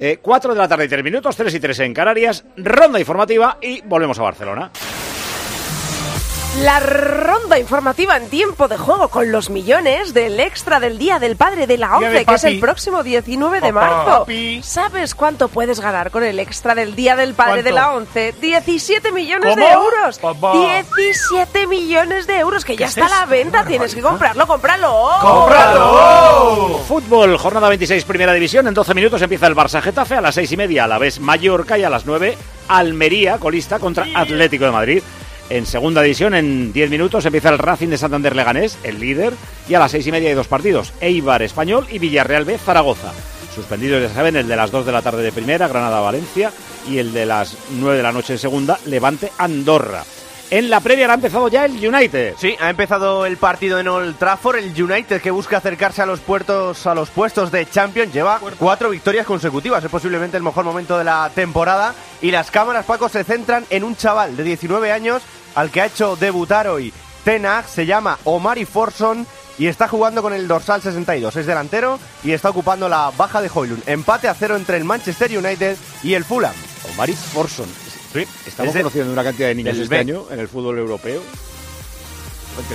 12. Eh, 4 de la tarde y 3 minutos, 3 y 3 en Canarias, ronda informativa y volvemos a Barcelona. La ronda informativa en tiempo de juego con los millones del extra del Día del Padre de la ONCE, que es el próximo 19 de marzo. Papi. ¿Sabes cuánto puedes ganar con el extra del Día del Padre de la ONCE? 17 millones de euros. Papá. 17 millones de euros, que ya es está a la venta. Tienes que comprarlo, cómpralo. Fútbol, jornada 26, primera división. En 12 minutos empieza el Barça Getafe. A las 6 y media, a la vez Mallorca. Y a las 9, Almería, colista contra Atlético de Madrid. En segunda división, en 10 minutos, empieza el Racing de Santander Leganés, el líder. Y a las 6 y media hay dos partidos: Eibar Español y Villarreal B Zaragoza. Suspendidos, ya saben, el de las 2 de la tarde de primera, Granada-Valencia. Y el de las 9 de la noche en segunda, Levante-Andorra. En la Premier ha empezado ya el United. Sí, ha empezado el partido en Old Trafford. El United que busca acercarse a los puertos, a los puestos de Champions, lleva cuatro victorias consecutivas. Es posiblemente el mejor momento de la temporada. Y las cámaras, Paco, se centran en un chaval de 19 años al que ha hecho debutar hoy Ten Hag. Se llama Omari Forson y está jugando con el dorsal 62. Es delantero y está ocupando la baja de Hoylund. Empate a cero entre el Manchester United y el Fulham. Omari Forson. Sí, Estamos es de- conociendo una cantidad de niños este B. año en el fútbol europeo.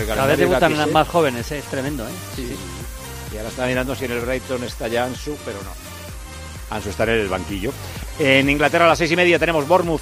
Cada vez debutan más jóvenes, ¿eh? es tremendo. ¿eh? Sí, sí. Y ahora está mirando si en el Brighton está ya Ansu, pero no. Ansu está en el banquillo. En Inglaterra a las seis y media tenemos Bournemouth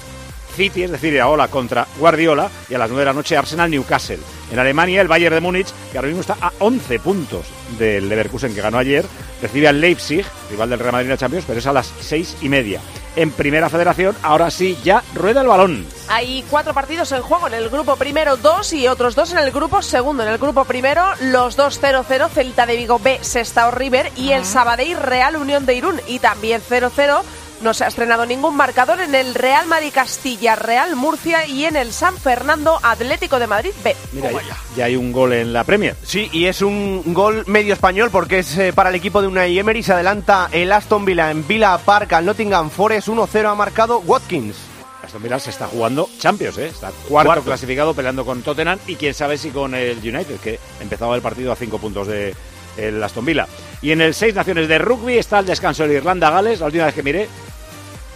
City, es decir, Iraola contra Guardiola. Y a las nueve de la noche Arsenal Newcastle. En Alemania el Bayern de Múnich, que ahora mismo está a 11 puntos del Leverkusen que ganó ayer, recibe al Leipzig, rival del Real Madrid en la Champions, pero es a las seis y media. En Primera Federación, ahora sí, ya rueda el balón. Hay cuatro partidos en juego. En el grupo primero, dos y otros dos en el grupo segundo. En el grupo primero, los dos 0-0, Celta de Vigo B, Sestao River y el Sabadell Real Unión de Irún. Y también 0-0. No se ha estrenado ningún marcador en el Real Madrid Castilla, Real Murcia y en el San Fernando Atlético de Madrid B. Mira, ya, ya hay un gol en la Premier. Sí, y es un gol medio español porque es eh, para el equipo de Unai Emery. Se adelanta el Aston Villa en Villa Park al Nottingham Forest. 1-0 ha marcado Watkins. Aston Villa se está jugando Champions, ¿eh? Está cuarto, Cuarto. clasificado peleando con Tottenham y quién sabe si con el United, que empezaba el partido a cinco puntos de el Aston Villa. Y en el Seis Naciones de Rugby está el descanso de Irlanda-Gales. La última vez que miré,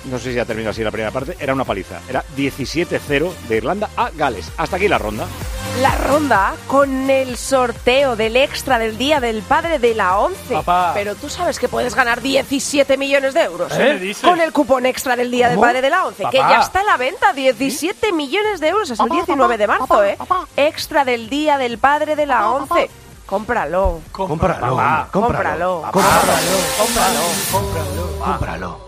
no sé si ha terminado así la primera parte, era una paliza. Era 17-0 de Irlanda a Gales. Hasta aquí la ronda. La ronda con el sorteo del extra del Día del Padre de la ONCE. Papá. Pero tú sabes que puedes ganar 17 millones de euros ¿Eh? ¿Me dices? con el cupón extra del Día del. Padre de la ONCE, que Papá. ya está a la venta. 17 millones de euros. Es el 19 de marzo, ¿eh? Extra del Día del Padre de la ONCE. Cómpralo. Cómpralo, Cómpralo. cómpralo. Cómpralo.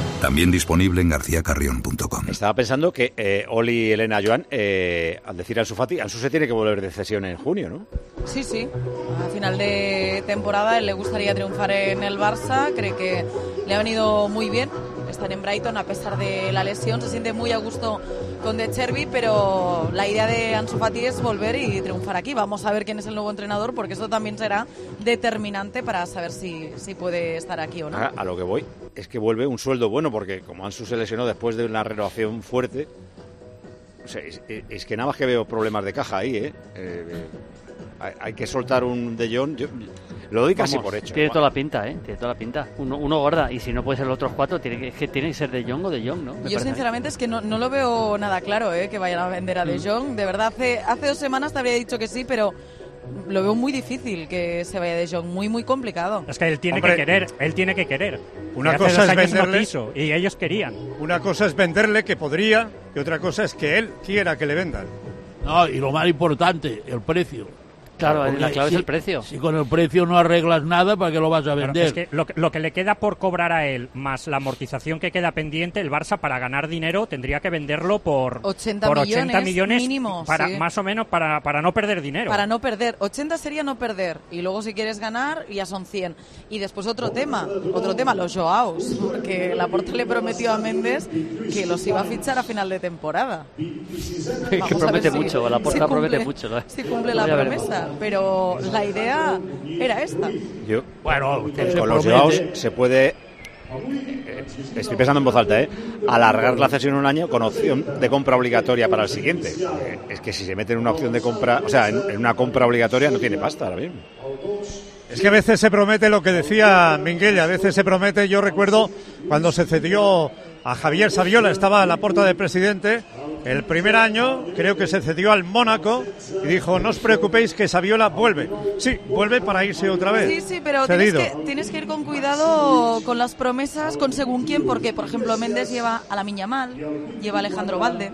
También disponible en garcíacarrión.com. Estaba pensando que eh, Oli y Elena Joan, eh, al decir Ansu Fati, Ansu se tiene que volver de cesión en junio, ¿no? Sí, sí. A final de temporada él le gustaría triunfar en el Barça. Cree que le ha venido muy bien estar en Brighton a pesar de la lesión. Se siente muy a gusto con De Cherby, pero la idea de Ansu Fati es volver y triunfar aquí. Vamos a ver quién es el nuevo entrenador porque eso también será determinante para saber si, si puede estar aquí o no. A, lo que voy es que vuelve un sueldo bueno, porque como Ansu se lesionó después de una renovación fuerte, es, que nada más que veo problemas de caja ahí, ¿eh? Eh, eh, hay, que soltar un de Jong, lo doy casi Vamos, por hecho. Tiene toda la pinta, ¿eh? Tiene toda la pinta. Uno, uno gorda, y si no puede ser los otros cuatro, tiene que, es que tiene que ser de Jong o de Jong, ¿no? Me Yo sinceramente es que no, no lo veo nada claro ¿eh? que vayan a vender a De Mm. Jong. De verdad, hace, hace dos semanas te habría dicho que sí, pero lo veo muy difícil que se vaya De Jong. Muy, muy complicado. Es que él tiene Hombre, que querer, él tiene que querer. Una Y cosa es años no venderle- quiso, y ellos querían. Una cosa es venderle que podría y otra cosa es que él quiera que le vendan. No, y lo más importante, el precio. Claro, Porque la clave si- es el precio. Si con el precio no arreglas nada, ¿para qué lo vas a Claro, vender? es que lo, que- lo que le queda por cobrar a él, más la amortización que queda pendiente, el Barça para ganar dinero tendría que venderlo por 80 por millones 80 millones mínimo, para sí. más o menos para, para no perder dinero. Para no perder. 80 sería no perder. Y luego si quieres ganar, ya son 100. Y después otro tema. Otro tema, los Joaos. Porque Laporta le prometió a Méndez que los iba a fichar a final de temporada. que Vamos a promete mucho, la porta si promete cumple- mucho. ¿no? Si cumple la Ya veremos. promesa. Pero la idea era esta. Yo, Bueno, con los. Joaos se puede. eh, Estoy pensando en voz alta, ¿eh? Alargar la cesión un año con opción de compra obligatoria para el siguiente. Eh, Es que si se mete en una opción de compra, o sea, en, en una compra obligatoria no tiene pasta ahora mismo. Es que a veces se promete lo que decía Minguella, a veces se promete, yo recuerdo cuando se cedió a Javier Saviola, estaba a la puerta del presidente, el primer año creo que se cedió al Mónaco y dijo, no os preocupéis que Saviola vuelve. Sí, vuelve para irse otra vez. Sí, sí, pero tienes que, tienes que ir con cuidado con las promesas, con según quién, porque, por ejemplo, Méndez lleva a la Miñamal, lleva a Alejandro Valde,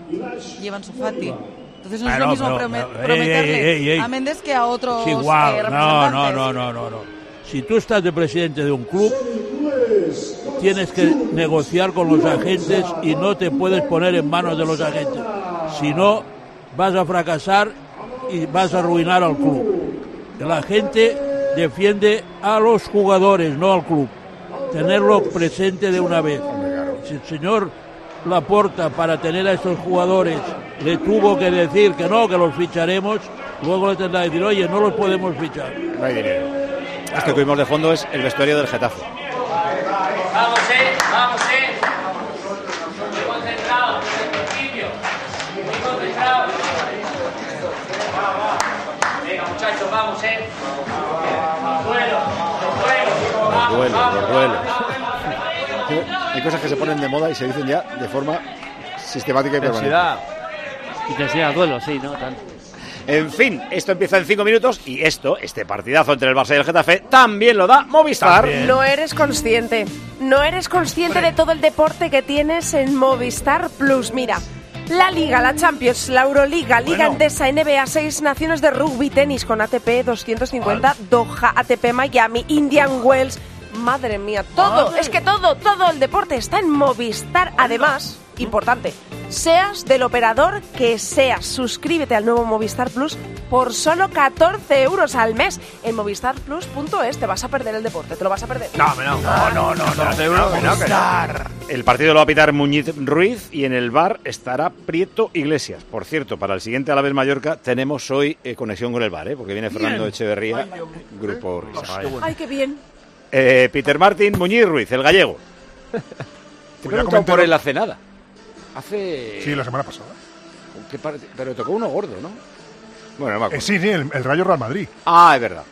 lleva a Ansu Fati. Entonces no es Ah, lo no, mismo pero- prome- ey, prometerle ey, ey, ey. a Méndez que a otros eh, no, no, no, no, no, no. Si tú estás de presidente de un club, tienes que negociar con los agentes y no te puedes poner en manos de los agentes. Si no, vas a fracasar y vas a arruinar al club. La gente defiende a los jugadores, no al club. Tenerlo presente de una vez. Si el señor Laporta, para tener a estos jugadores, le tuvo que decir que no, que los ficharemos, luego le tendrá que decir, oye, no los podemos fichar. No hay dinero. Esto que vimos de fondo es el vestuario del Getafe. Vamos, eh, vamos, eh. Muy concentrado, desde el principio. Muy concentrado. Venga, muchachos, vamos, eh. Duelo, duelo. Los duelos, los duelos. Hay cosas que se ponen de moda y se dicen ya de forma sistemática y permanente. Intensidad. Intensidad, duelo, sí, no tanto. En fin, esto empieza en cinco minutos y esto, este partidazo entre el Barça y el Getafe, también lo da Movistar. No eres consciente. No eres consciente de todo el deporte que tienes en Movistar Plus. Mira, la Liga, la Champions, la Euroliga, Liga Endesa, NBA, seis naciones de rugby, tenis con ATP 250, Doha, ATP Miami, Indian Wells. Madre mía, todo, es que todo, todo el deporte está en Movistar. Además, importante, seas del operador que seas, suscríbete al nuevo Movistar Plus por solo 14 euros al mes en movistarplus.es. Te vas a perder el deporte, te lo vas a perder. No, no, no, no, no, no. El partido lo va a pitar Muñiz Ruiz y en el bar estará Prieto Iglesias. Por cierto, para el siguiente Alavés Mallorca tenemos hoy eh, conexión con el bar, ¿eh? porque viene Fernando Echeverría, Grupo Risa. Ay, qué bien. Eh, Peter Martín, Muñiz Ruiz, el gallego. Pues ya por él hace nada. Hace... Sí, la semana pasada. ¿Qué parte- Pero tocó uno gordo, ¿no? Bueno, no me Eh, acuerdo. sí, sí, el, el Rayo Real Madrid. Ah, es verdad.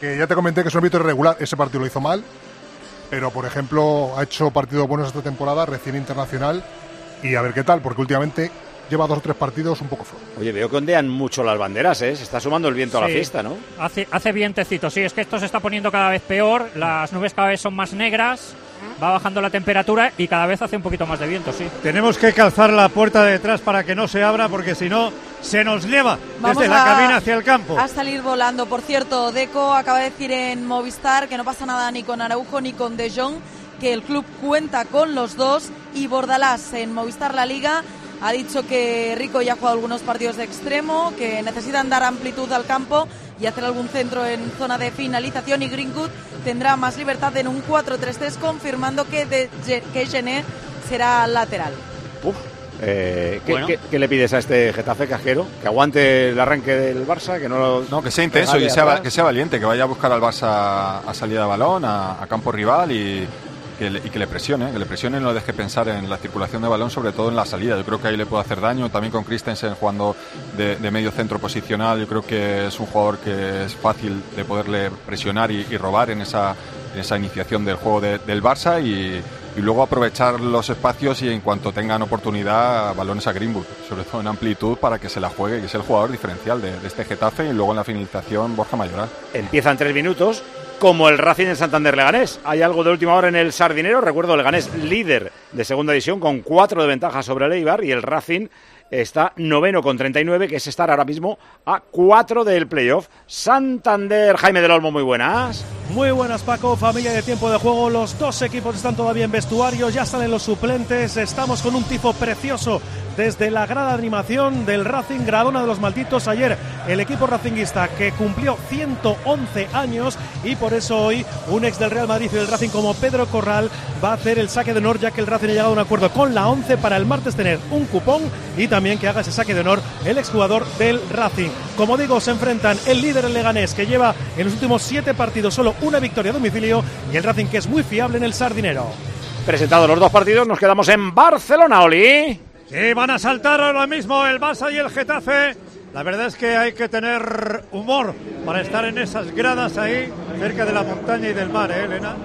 Que ya te comenté que es un árbitro irregular. Ese partido lo hizo mal. Pero, por ejemplo, ha hecho partidos buenos esta temporada, recién internacional. Y a ver qué tal, porque últimamente lleva dos o tres partidos un poco flojos. Oye, veo que ondean mucho las banderas, ¿eh? Se está sumando el viento a la Sí. fiesta, ¿no? Hace, hace vientecito, sí, es que esto se está poniendo cada vez peor, las nubes cada vez son más negras, va bajando la temperatura y cada vez hace un poquito más de viento, sí. Tenemos que calzar la puerta de detrás para que no se abra, porque si no, se nos lleva Vamos desde la a- cabina hacia el campo. A salir volando. Por cierto, Deco acaba de decir en Movistar que no pasa nada ni con Araujo ni con De Jong, que el club cuenta con los dos. Y Bordalás en Movistar La Liga ha dicho que Rico ya ha jugado algunos partidos de extremo, que necesitan dar amplitud al campo y hacer algún centro en zona de finalización. Y Greenwood tendrá más libertad en un 4-3-3, confirmando que, de, que Gené será lateral. Uf. Eh, ¿qué, Bueno. qué- qué le pides a este Getafe cajero? ¿Que aguante el arranque del Barça? ¿Que no, lo- No, que sea intenso y sea, que sea valiente, que vaya a buscar al Barça a salida de balón, a, a campo rival y que, le, y que le presione, que le presione y no le deje pensar en la circulación de balón, sobre todo en la salida. Yo creo que ahí le puede hacer daño. También con Christensen jugando de, de medio centro posicional, yo creo que es un jugador que es fácil de poderle presionar y, y robar en esa, en esa iniciación del juego de- del Barça y, y luego aprovechar los espacios y en cuanto tengan oportunidad, balones a Greenwood, sobre todo en amplitud para que se la juegue y es el jugador diferencial de, de este Getafe y luego en la finalización Borja Mayoral. Empiezan tres minutos, como el Racing en Santander Leganés. Hay algo de última hora en el Sardinero. Recuerdo, Leganés líder de segunda división con cuatro de ventaja sobre el Eibar y el Racing está noveno con 39, que es estar ahora mismo a 4 del playoff. Santander, Jaime del Olmo, muy buenas. Muy buenas Paco, familia de tiempo de juego, los dos equipos están todavía en vestuario, ya salen los suplentes, estamos con un tifo precioso desde la grada de animación del Racing Gradona de los Malditos. Ayer el equipo racinguista que cumplió 111 años y por eso hoy un ex del Real Madrid y del Racing como Pedro Corral va a hacer el saque de honor ya que el Racing ha llegado a un acuerdo con la 11 para el martes tener un cupón y también que haga ese saque de honor el exjugador del Racing. Como digo, se enfrentan el líder el Leganés que lleva en los últimos siete partidos solo una victoria a domicilio y el Racing que es muy fiable en el Sardinero. Presentados los dos partidos, nos quedamos en Barcelona, Oli. Sí, van a saltar ahora mismo el Barça y el Getafe. La verdad es que hay que tener humor para estar en esas gradas ahí, cerca de la montaña y del mar, ¿eh, Elena?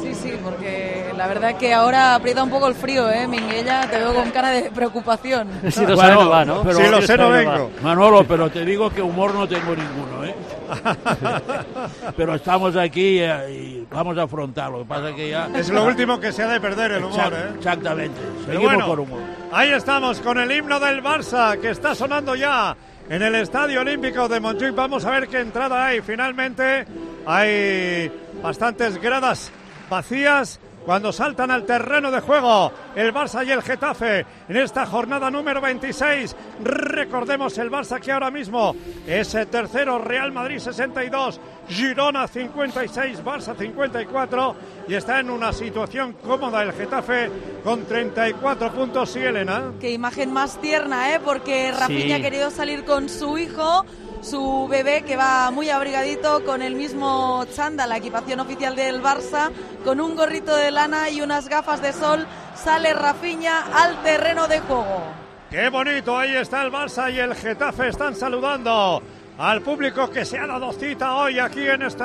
Sí, sí, porque la verdad es que ahora aprieta un poco el frío, ¿eh, Minguella? Te veo con cara de preocupación. Si lo sé, no va, ¿no? Pero, Si lo sé, no vengo. Manolo, pero te digo que humor no tengo ninguno, ¿eh? pero estamos aquí eh, y vamos a afrontarlo. Lo que pasa es que ya... Es lo último que se ha de perder el humor, Exact- ¿eh? Exactamente. Seguimos bueno, con humor. Ahí estamos con el himno del Barça que está sonando ya en el Estadio Olímpico de Montjuic. Vamos a ver qué entrada hay. Finalmente hay bastantes gradas vacías cuando saltan al terreno de juego el Barça y el Getafe en esta jornada número 26. Recordemos el Barça que ahora mismo es el tercero, Real Madrid 62, Girona 56, Barça 54 y está en una situación cómoda el Getafe con 34 puntos. Sí, Elena. Qué imagen más tierna, ¿eh? Porque Rafinha Sí. ha querido salir con su hijo, su bebé que va muy abrigadito con el mismo chándal, la equipación oficial del Barça, con un gorrito de lana y unas gafas de sol. Sale Rafinha al terreno de juego. Qué bonito, ahí está el Barça y el Getafe están saludando al público que se ha dado cita hoy aquí en este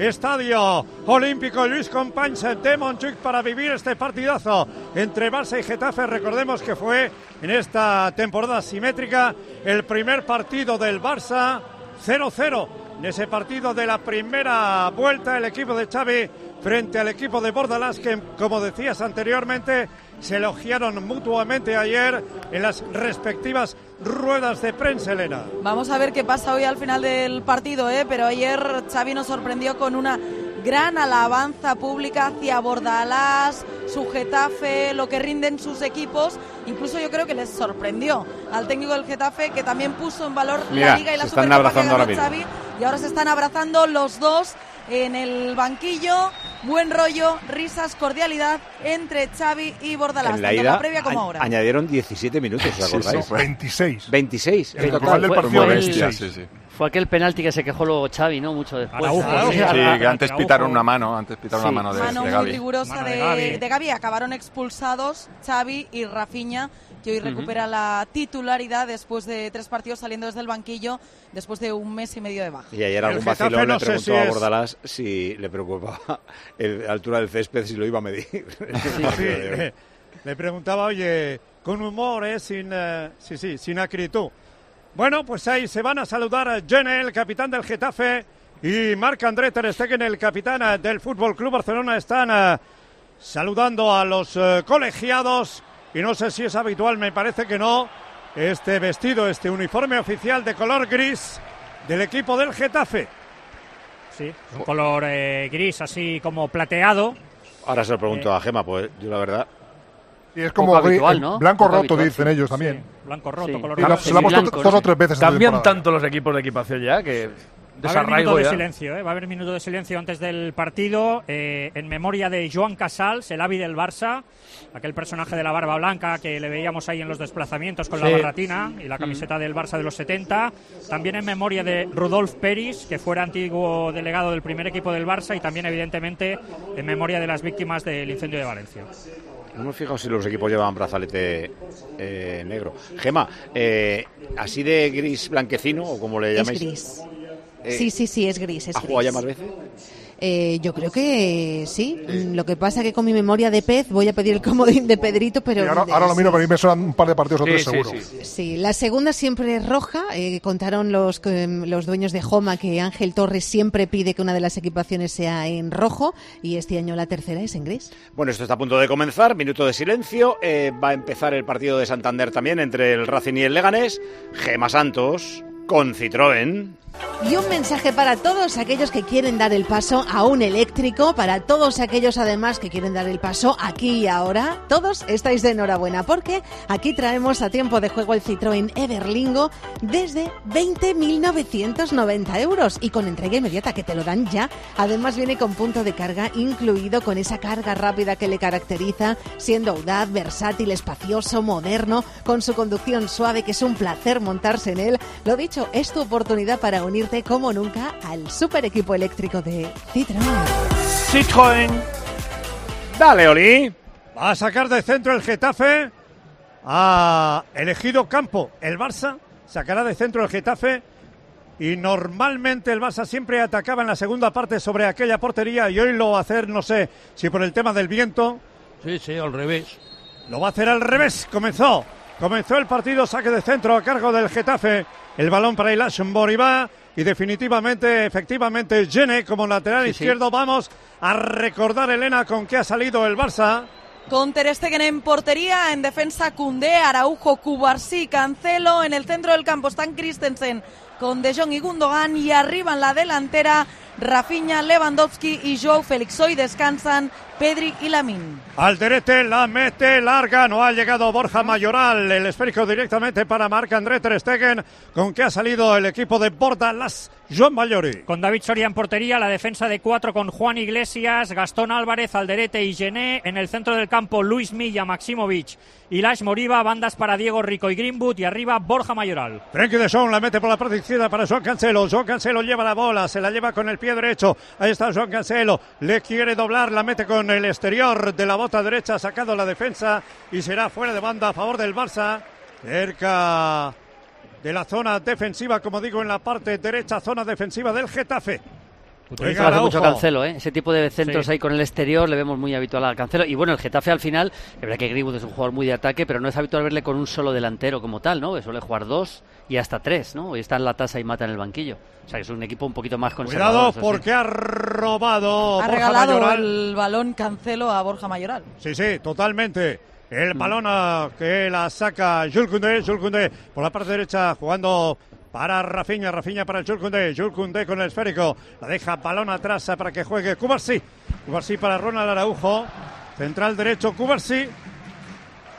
estadio olímpico Luis Companys de Montjuic para vivir este partidazo entre Barça y Getafe. Recordemos que fue en esta temporada simétrica el primer partido del Barça 0-0. En ese partido de la primera vuelta el equipo de Xavi frente al equipo de Bordalás que, como decías anteriormente, se elogiaron mutuamente ayer en las respectivas ruedas de prensa, Elena. Vamos a ver qué pasa hoy al final del partido, ¿eh? pero ayer Xavi nos sorprendió con una gran alabanza pública hacia Bordalás, su Getafe, lo que rinden sus equipos. Incluso yo creo que les sorprendió al técnico del Getafe que también puso en valor Mira, la Liga y la se están Supercopa que abrazando ganó ahora mismo. Xavi. Y ahora se están abrazando los dos en el banquillo. Buen rollo, risas, cordialidad entre Xavi y Bordalás, En la ida la previa como ahora. añadieron 17 minutos, ¿os Sí, sí, acordáis? fue. 26. 26. en El total. global del Fue- partido fue el- 26. Sí, sí. Fue aquel penalti que se quejó luego Xavi, ¿no? Mucho después. Araujo, sí. sí. Sí, Araujo, que antes Araujo. pitaron una mano, antes pitaron Sí. una mano de, Mano de muy Gavi. rigurosa Mano de, de Gavi. de Gavi. Acabaron expulsados Xavi y Rafinha, que hoy recupera la titularidad después de tres partidos saliendo desde el banquillo, después de un mes y medio de baja. Y ayer algún Getafe vacilón no le preguntó si a es- Bordalás si le preocupaba el- la altura del césped, si lo iba a medir. Sí, sí, le, le preguntaba, oye, con humor, ¿eh? sin, eh, sí, sí, sin acritud. Bueno, pues ahí se van a saludar a Jenny, el capitán del Getafe, y Marc André Ter Stegen, el capitán eh, del Fútbol Club Barcelona. Están eh, saludando a los eh, colegiados y no sé si es habitual, me parece que no, este vestido, este uniforme oficial de color gris del equipo del Getafe. Sí, un color eh, gris así como plateado. Ahora se lo pregunto a Gema, pues yo la verdad. Y es como habitual, gris- ¿no? blanco Poco roto, habitual, dicen ellos también. Sí, blanco roto, Sí. color rojo. se la ha puesto blanco, dos sí. o tres veces. Cambian tanto los equipos de equipación ya que Va a haber minuto desarraigo de silencio, ¿eh? va a haber minuto de silencio antes del partido eh, en memoria de Joan Casals, el avi del Barça, aquel personaje de la barba blanca que le veíamos ahí en los desplazamientos con la Sí. barratina y la camiseta del Barça de los 70. También en memoria de Rudolf Peris, que fuera antiguo delegado del primer equipo del Barça y también evidentemente en memoria de las víctimas del incendio de Valencia. No me he fijado si los equipos llevaban brazalete eh, negro. Gema, eh, así de gris blanquecino, o como le Es llamáis. gris. Eh, sí, sí, sí, es gris. Es ¿Ha jugado ya gris. más veces? Eh, yo creo que sí. Lo que pasa que con mi memoria de pez voy a pedir el comodín de Pedrito, pero... Ahora, ahora lo miro, pero a mí me suenan un par de partidos o tres seguro. Sí, la segunda siempre es roja. Eh, contaron los, los dueños de Joma que Ángel Torres siempre pide que una de las equipaciones sea en rojo y este año la tercera es en gris. Bueno, esto está a punto de comenzar, minuto de silencio. Eh, va a empezar el partido de Santander también entre el Racing y el Leganés. Gema Santos con Citroën. Y un mensaje para todos aquellos que quieren dar el paso a un eléctrico, para todos aquellos además que quieren dar el paso aquí y ahora. Todos estáis de enhorabuena porque aquí traemos a tiempo de juego el Citroën Everlingo desde 20.990 euros y con entrega inmediata que te lo dan ya. Además viene con punto de carga incluido con esa carga rápida que le caracteriza, siendo audaz, versátil, espacioso, moderno, con su conducción suave que es un placer montarse en él. Lo dicho, es tu oportunidad para unirte como nunca al super equipo eléctrico de Citroën. Citroën. Dale, Oli. Va a sacar de centro el Getafe. Ha elegido campo el Barça. Sacará de centro el Getafe. Y normalmente el Barça siempre atacaba en la segunda parte sobre aquella portería. Y hoy lo va a hacer, no sé si por el tema del viento. Sí, sí, al revés. Lo va a hacer al revés. Comenzó. Comenzó el partido, saque de centro a cargo del Getafe. El balón para Ilash Boribá y definitivamente, efectivamente, Gene como lateral Sí, sí. izquierdo. Vamos a recordar, Elena, con qué ha salido el Barça. Con Ter Stegen en portería, en defensa Cundé, Araujo, Cubarsí, Cancelo, en el centro del campo están Christensen con De Jong y Gundogan y arriba en la delantera Rafinha, Lewandowski y Joe Félix. Hoy descansan Pedri y Lamin. Alderete la mete larga, no ha llegado Borja Mayoral, el esférico directamente para Marc André Ter Stegen, con que ha salido el equipo de Bordalas, Joan Mayori. Con David Soria en portería, la defensa de cuatro con Juan Iglesias, Gastón Álvarez, Alderete y Gené. En el centro del campo, Luis Milla, Maximovic y Lash Moriba. Bandas para Diego Rico y Greenwood. Y arriba, Borja Mayoral. Frenkie de Jong la mete por la parte izquierda para Joan Cancelo. Joan Cancelo lleva la bola, se la lleva con el pie derecho. Ahí está Joan Cancelo, le quiere doblar, la mete con el exterior de la bota derecha, sacado la defensa y será fuera de banda a favor del Barça. Cerca de la zona defensiva, como digo, en la parte derecha, zona defensiva del Getafe. Utiliza hace mucho. Cancelo, ¿eh? Ese tipo de centros Sí. ahí con el exterior le vemos muy habitual al Cancelo. Y bueno, el Getafe al final, es verdad que Greenwood es un jugador muy de ataque, pero no es habitual verle con un solo delantero como tal, ¿no? Que suele jugar dos y hasta tres, ¿no? Hoy está en la tasa y mata en el banquillo. O sea que es un equipo un poquito más conservador. Cuidado eso sí. porque ha robado Ha Borja regalado Mayoral. el balón Cancelo a Borja Mayoral. Sí, sí, totalmente. El balón ah, que la saca Jules Koundé, Jules Koundé por la parte derecha jugando para Rafinha, Rafinha para Jules Koundé, Jules Koundé con el esférico, la deja balón atrás para que juegue Cubarsí, Cubarsí para Ronald Araujo, central derecho Cubarsí,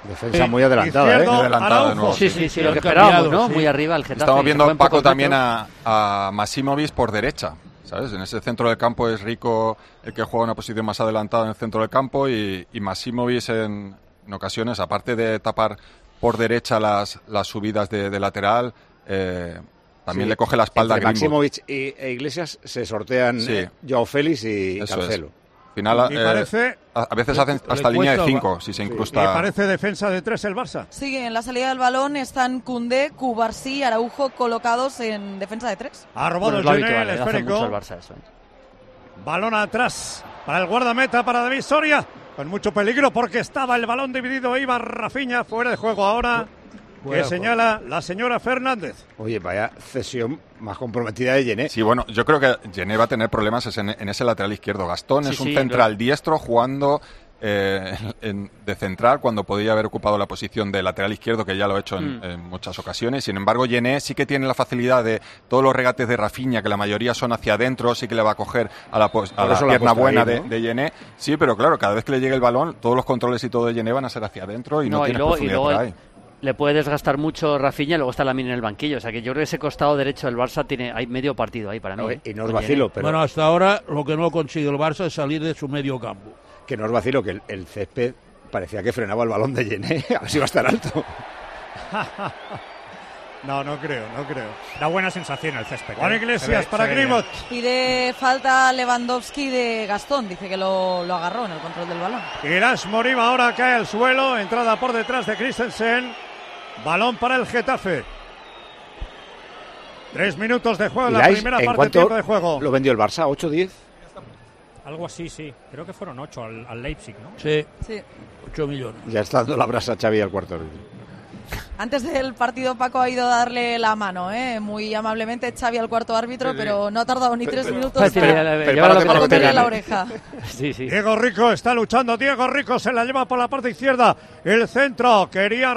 Defensa muy adelantada, ¿eh? Adelantada nuevo, Sí, sí, sí, lo que esperábamos, cambiado, ¿no? Muy arriba el Getafe. Estamos viendo poco Paco también a, a Masimovic por derecha. ¿Sabes? En ese centro del campo es Rico el que juega una posición más adelantada en el centro del campo y, y Masimovic en, en ocasiones, aparte de tapar por derecha las, las subidas de, de lateral, eh, también Sí. le coge la espalda a Entre Greenwood. Maximovic y, e Iglesias se sortean Sí. eh, Joao Félix y Eso Cancelo. Al final, eh, parece- a, a veces hacen hasta línea de cuesta- 5 si se incrusta. parece defensa de tres el Barça. Sí, en la salida del balón están Cundé, Cubarsí y Araujo colocados en defensa de tres. Ha robado Bueno, Gené, habitual, el esférico. el Barça eso. Balón atrás para el guardameta, para David Soria. Con mucho peligro porque estaba el balón dividido. Iba Rafiña fuera de juego ahora. Que de señala la señora Fernández. Oye, vaya cesión más comprometida de Gené. Sí, bueno, yo creo que Gené va a tener problemas en, en ese lateral izquierdo. Gastón Sí, es un sí, central claro. diestro jugando eh, en- de central cuando podía haber ocupado la posición de lateral izquierdo, que ya lo ha hecho en, Mm. en muchas ocasiones. Sin embargo, Gené sí que tiene la facilidad de todos los regates de Rafinha, que la mayoría son hacia adentro, sí que le va a coger a la, pos- a la pierna buena ahí, de, ¿no? de Gené. Sí, pero claro, cada vez que le llegue el balón, todos los controles y todo de Gené van a ser hacia adentro y no, tiene luego, luego por ahí. Le puede desgastar mucho Rafinha y luego está Lamine en el banquillo. O sea que yo creo que ese costado derecho del Barça tiene hay medio partido ahí para mí. ¿eh? y no os vacilo, Gené. pero Bueno, hasta ahora lo que no consigue el Barça es salir de su medio campo. que no os vacilo que el, el césped parecía que frenaba el balón de Gené. A ver si va a estar alto. No, no creo, no creo. Da buena sensación el césped. Juan ¿eh? Iglesias para. Greenwood. Pide falta Lewandowski de Gastón. Dice que lo, lo agarró en el control del balón. Irás Moriba ahora cae al suelo. Entrada por detrás de Christensen. Balón para el Getafe. Tres minutos de juego en la primera ¿en parte tiempo de juego. lo vendió el Barça? ¿8-10? Algo así, sí. Creo que fueron 8 al, al Leipzig, ¿no? Sí, Sí. 8 millones. Ya está dando la brasa a Xavi al cuarto árbitro. Antes del partido Paco ha ido a darle la mano, ¿eh? muy amablemente Xavi al cuarto árbitro, Sí, sí. pero no ha tardado ni tres minutos para, la oreja. Sí. Diego Rico está luchando. Diego Rico se la lleva por la parte izquierda. El centro quería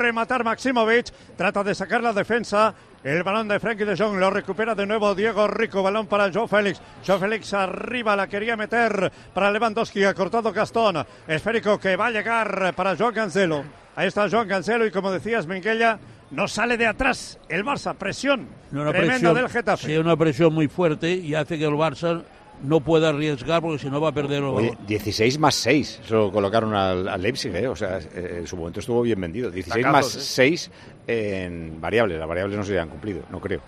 rematar Maximovic. Trata de sacar la defensa. El balón de Frankie de Jong lo recupera de nuevo Diego Rico. Balón para Joe Félix. Joe Félix arriba la quería meter para Lewandowski. Ha cortado Gastón. Esférico que va a llegar para Joan Cancelo. Ahí está Joan Cancelo y como decías, Minguella, no sale de atrás el Barça. Presión No, una tremenda presión, del Getafe. sí, una presión muy fuerte y hace que el Barça no pueda arriesgar porque si no va a perder el Oye, balón. 16 más 6, se lo colocaron al, al Leipzig, ¿eh? o sea, eh, en su momento estuvo bien vendido. 16 más ¿eh? 6 en variables, las variables no se han cumplido, no creo.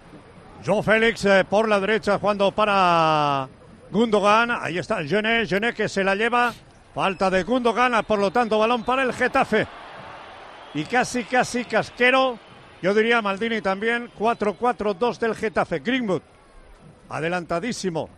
Joe Félix eh, por la derecha jugando para Gundogan. Ahí está Gené, Gené que se la lleva. Falta de Gundogan, por lo tanto, balón para el Getafe. Y casi, casi casquero. Yo diría Maldini también. 4-4-2 del Getafe. Greenwood. Adelantadísimo.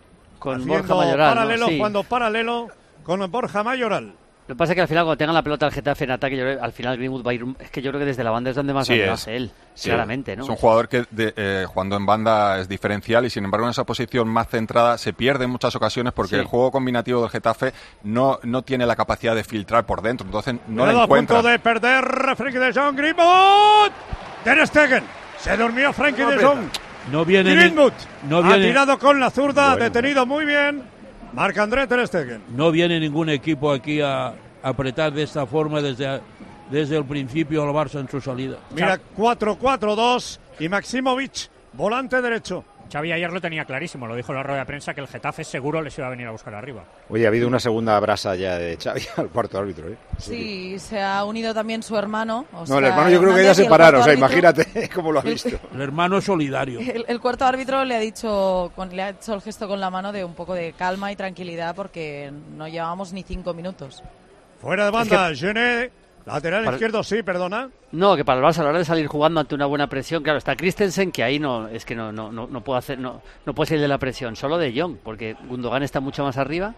Con Haciendo Borja Mayoral. ¿no? Paralelo, Sí. jugando paralelo con Borja Mayoral. Lo que pasa es que al final, cuando tengan la pelota el Getafe en ataque, yo creo- al final Greenwood va a ir. Es que yo creo que desde la banda es donde más Sí, es. él, Sí, claramente, ¿no? Es un jugador que de- eh, jugando en banda es diferencial y sin embargo en esa posición más centrada se pierde en muchas ocasiones porque Sí. el juego combinativo del Getafe no, no tiene la capacidad de filtrar por dentro, entonces no la a punto encuentra. de perder Frankie de Jong. Greenwood. Ter Stegen. Se durmió Frankie de Jong. No viene, ni- Greenwood no ha viene, tirado con la zurda, Bueno. detenido muy bien. Marc André Ter Stegen. no viene ningún equipo aquí a apretar de esta forma desde, desde el principio al Barça en su salida. Mira, 4-4-2 y Maximovic, volante derecho. Xavi ayer lo tenía clarísimo, lo dijo en la rueda de prensa, que el Getafe seguro les iba a venir a buscar arriba. Oye, ha habido una segunda brasa ya de Xavi al cuarto árbitro. ¿eh? Sí, se ha unido también su hermano. o No, el hermano yo creo que ya se pararon, o sea, árbitro- imagínate cómo lo ha visto. El hermano solidario. El, el cuarto árbitro le ha dicho, con- le ha hecho el gesto con la mano de un poco de calma y tranquilidad porque no llevábamos ni cinco minutos. Fuera de banda, Gené, lateral Para- izquierdo, sí, perdona. No, que para el Barça a la hora de salir jugando ante una buena presión, claro, está Christensen que ahí no es que no no no, no puede hacer no no puede salir de la presión, solo de Jong, porque Gundogan está mucho más arriba,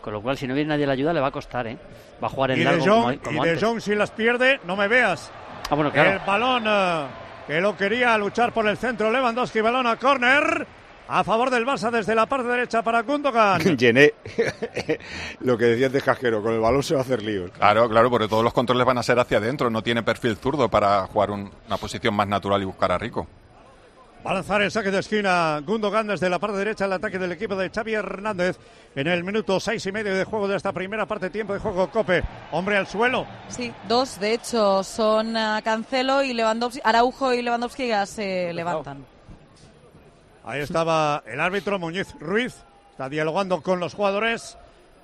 con lo cual si no viene nadie a la ayuda le va a costar, ¿eh? Va a jugar en Y de largo como, Jong, como y de antes. Jong si las pierde, no me veas. Ah, bueno, claro. El balón eh, que lo quería luchar por el centro Lewandowski, balón a córner. A favor del Barça desde la parte derecha para Gundogan. Llené lo que decías de Casquero, con el balón se va a hacer líos. Claro, claro, porque todos los controles van a ser hacia adentro, no tiene perfil zurdo para jugar un- una posición más natural y buscar a Rico. Va a lanzar el saque de esquina Gundogan desde la parte derecha el ataque del equipo de Xavi Hernández en el minuto seis y medio de juego de esta primera parte tiempo de juego Cope. Hombre al suelo. Sí, dos de hecho son ah, Cancelo y Lewandowski, Araujo y Lewandowski ya se levantan. Ahí estaba el árbitro Muñiz Ruiz. Está dialogando con los jugadores.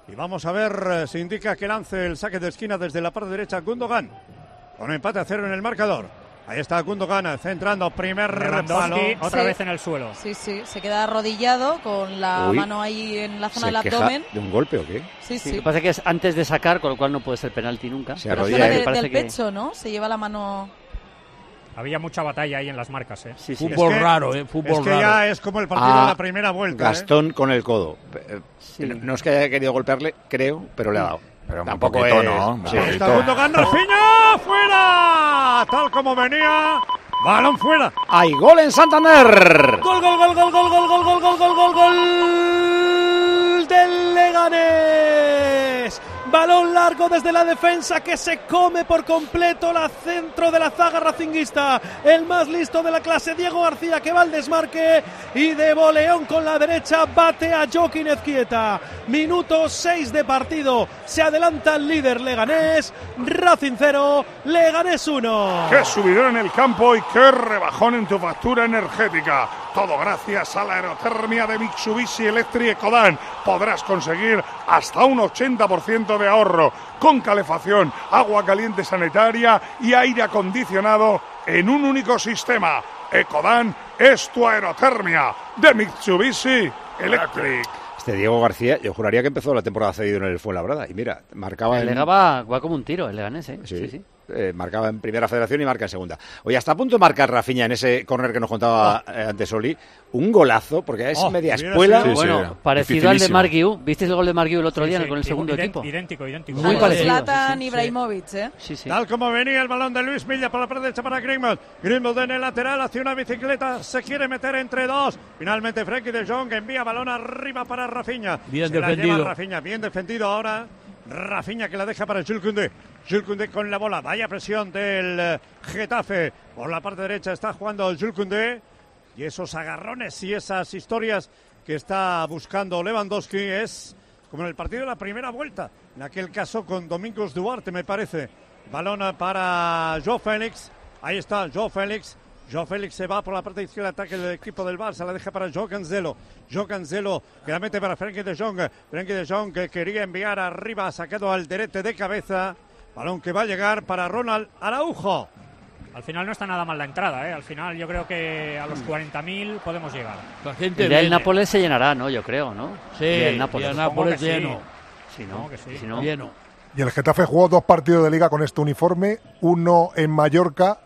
Y vamos a ver, eh, se indica que lance el saque de esquina desde la parte derecha Gundogan. Con empate a cero en el marcador. Ahí está Gundogan centrando primer palo. otra Sí. vez en el suelo. Sí, sí, se queda arrodillado con la Uy. mano ahí en la zona ¿Se del queja abdomen. de un golpe o qué? Sí, Sí, sí. Lo que pasa es que es antes de sacar, con lo cual no puede ser penalti nunca. Se arrodilla de- del que- pecho, ¿no? Se lleva la mano. Había mucha batalla ahí en las marcas, ¿eh? Sí, sí. Fútbol Es que- raro, ¿eh? Es que raro. ya es como el partido Ah, de la primera vuelta. ¿eh? Gastón con el codo. Eh, Sí. No es que haya querido golpearle, creo, pero le ha dado. Pero Tampoco poquito, es- ¿no? Sí. Está Gundogan, Rafinha, fuera. Tal como venía. Balón fuera. ¡Hay gol en Santander! Gol, gol, gol, gol, gol, gol, gol, gol, gol, gol, gol, gol del Leganés. Balón largo desde la defensa que se come por completo la centro de la zaga racinguista. El más listo de la clase, Diego García, que va al desmarque y de boleón con la derecha bate a Joaquín Ezquieta. Minuto 6 de partido. Se adelanta el líder Leganés. Racing 0, Leganés 1. Qué subidón en el campo y qué rebajón en tu factura energética. Todo gracias a la aerotermia de Mitsubishi Electric Ecodan. Podrás conseguir hasta un 80% de ahorro con calefacción, agua caliente sanitaria y aire acondicionado en un único sistema. Ecodan es tu aerotermia de Mitsubishi Electric. Este Diego García, yo juraría que empezó la temporada cedido en el Fuenlabrada. Y mira, marcaba El en... Lega va, va como un tiro, el Leganés, ¿eh? Sí. Sí, sí. Eh, marcaba en primera federación y marca en segunda. Oye, hasta a punto de marcar Rafiña en ese córner que nos contaba eh, antes Oli, un golazo, porque es Oh, media espuela. sido- bueno, parecido al de Mark Yu. ¿Visteis el gol de Mark Yu el otro Sí, día sí, con el segundo idéntico, equipo? Idéntico, idéntico. Muy parecido. Zlatan sí, sí. Ibrahimovic, ¿eh? Sí, sí. Tal como venía el balón de Luis Milla por la parte derecha para Greenwood. Greenwood en el lateral hacia una bicicleta. Se quiere meter entre dos. Finalmente Frenkie de Jong envía balón arriba para Rafinha. Bien Se la defendido. lleva Rafinha. Bien defendido ahora. Rafinha que la deja para Jules Koundé. Jules con la bola. Vaya presión del eh, Getafe. Por la parte derecha está jugando Jules. Y esos agarrones y esas historias que está buscando Lewandowski es como en el partido de la primera vuelta. En aquel caso con Domingos Duarte, me parece. Balón para Joe Félix. Ahí está Joe Félix. Joe Félix se va por la parte izquierda, ataque del equipo del Barça, la deja para Joe Cancelo. Joe Cancelo que la mete para Frenkie de Jong. Frenkie de Jong que quería enviar arriba, sacado al derete de cabeza. Balón que va a llegar para Ronald Araujo. Al final no está nada mal la entrada, ¿eh? Al final yo creo que a los 40.000 podemos llegar. La gente El del. Nápoles se llenará, ¿no? Yo creo, ¿no? Sí, Y el y Nápoles. el Supongo Nápoles que sí. lleno. Si no, que sí. si no- Lleno. Y el Getafe jugó dos partidos de liga con este uniforme, uno en Mallorca,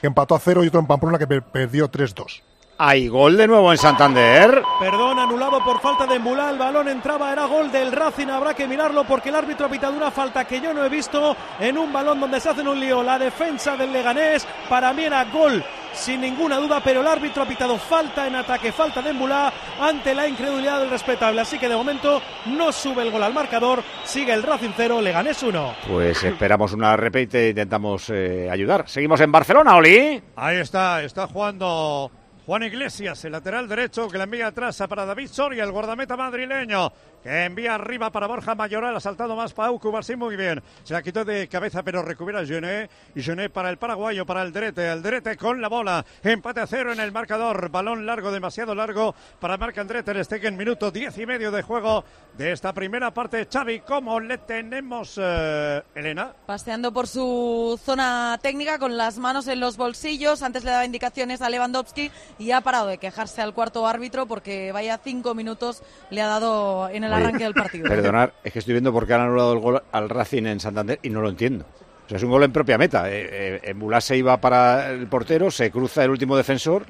que empató a cero, y otro en Pamplona, que per- perdió 3-2. Hay gol de nuevo en Santander. Perdón, anulado por falta de Embulá. El balón entraba, era gol del Racing. Habrá que mirarlo porque el árbitro ha pitado una falta que yo no he visto en un balón donde se hacen un lío. La defensa del Leganés, para mí era gol sin ninguna duda, pero el árbitro ha pitado falta en ataque, falta de Embulá ante la incredulidad del respetable. Así que de momento no sube el gol al marcador. Sigue el Racing 0, Leganés 1. Pues esperamos una repite e intentamos eh, ayudar. Seguimos en Barcelona, Oli. Ahí está, está jugando Juan Iglesias, el lateral derecho que la envía atrás para David Soria, el guardameta madrileño, que envía arriba para Borja Mayoral, ha saltado más Pau Cubarsí muy bien. Se la quitó de cabeza, pero recupera Gené. Y Gené para el paraguayo, para el Derete. El Derete con la bola. Empate a cero en el marcador. Balón largo, demasiado largo para Marc André Ter Stegen. Minuto diez y medio de juego de esta primera parte. Xavi, ¿cómo le tenemos, eh, Elena? Paseando por su zona técnica con las manos en los bolsillos. Antes le daba indicaciones a Lewandowski y ha parado de quejarse al cuarto árbitro porque vaya cinco minutos le ha dado en el Oye, arranque del partido. Perdonar, es que estoy viendo por qué han anulado el gol al Racing en Santander y no lo entiendo. O sea, es un gol en propia meta. Eh, eh, se iba para el portero, se cruza el último defensor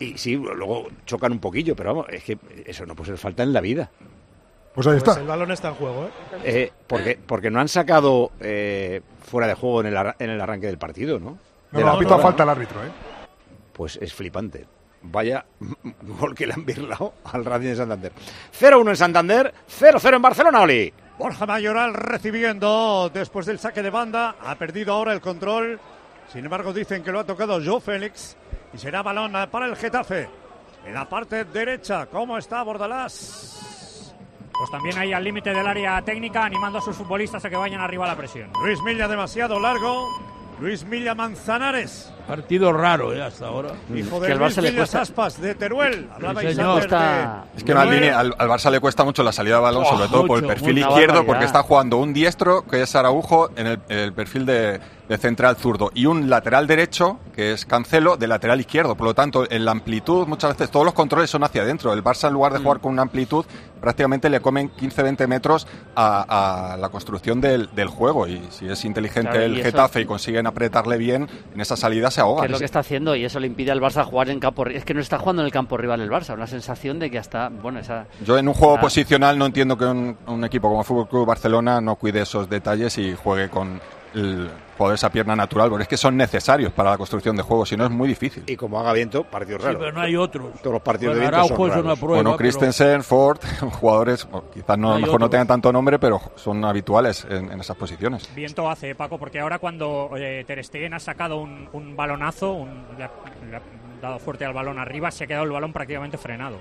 y sí, luego chocan un poquillo, pero vamos, es que eso no puede ser falta en la vida. Pues ahí está. el balón está en juego, ¿eh? Eh, porque, porque no han sacado eh, fuera de juego en el, en el arranque del partido, ¿no? No, De no, la falta el árbitro, ¿eh? Pues es flipante. Vaya gol que le han birlado al Racing de Santander. 0-1 en Santander, 0-0 en Barcelona, Oli. Borja Mayoral recibiendo después del saque de banda. Ha perdido ahora el control. Sin embargo, dicen que lo ha tocado Joe Félix. Y será balón para el Getafe. En la parte derecha, ¿cómo está Bordalás? Pues también ahí al límite del área técnica, animando a sus futbolistas a que vayan arriba a la presión. Luis Milla demasiado largo. Luis Milla Manzanares. Partido raro, ¿eh? Hasta ahora. Hijo que de al Luis Barça le cuesta- Aspas de Teruel. Hablabais señor. antes Está- de- Es que al, al, al Barça le cuesta mucho la salida de balón, Oh, sobre todo por el perfil izquierdo, barbaridad. porque está jugando un diestro, que es Araujo, en el, el perfil de, de central zurdo, y un lateral derecho, que es Cancelo, de lateral izquierdo. Por lo tanto, en la amplitud, muchas veces todos los controles son hacia adentro. El Barça, en lugar de jugar con una amplitud, prácticamente le comen 15-20 metros a, a la construcción del, del juego. Y si es inteligente Claro, y el eso- Getafe y consiguen apretarle bien, en esa salida se ahoga. que es lo que está haciendo y eso le impide al Barça jugar en campo es que no está jugando en el campo rival el Barça una sensación de que hasta bueno esa Yo en un juego posicional no entiendo que un, un equipo como Fútbol Club Barcelona no cuide esos detalles y juegue con el poder esa pierna natural, porque es que son necesarios para la construcción de juego, si no es muy difícil. Y como haga viento, partido Sí, raro. pero no hay otros. Todos los partidos Bueno, de viento son Araujo es una raros. prueba. Bueno, pero- Christensen, Ford, jugadores, quizás no, a lo mejor no otros. tengan tanto nombre, pero son habituales en, en esas posiciones. Viento hace, Paco, porque ahora cuando eh, Ter Stegen ha sacado un, un balonazo, un- le, ha, le ha dado fuerte al balón arriba, se ha quedado el balón prácticamente frenado.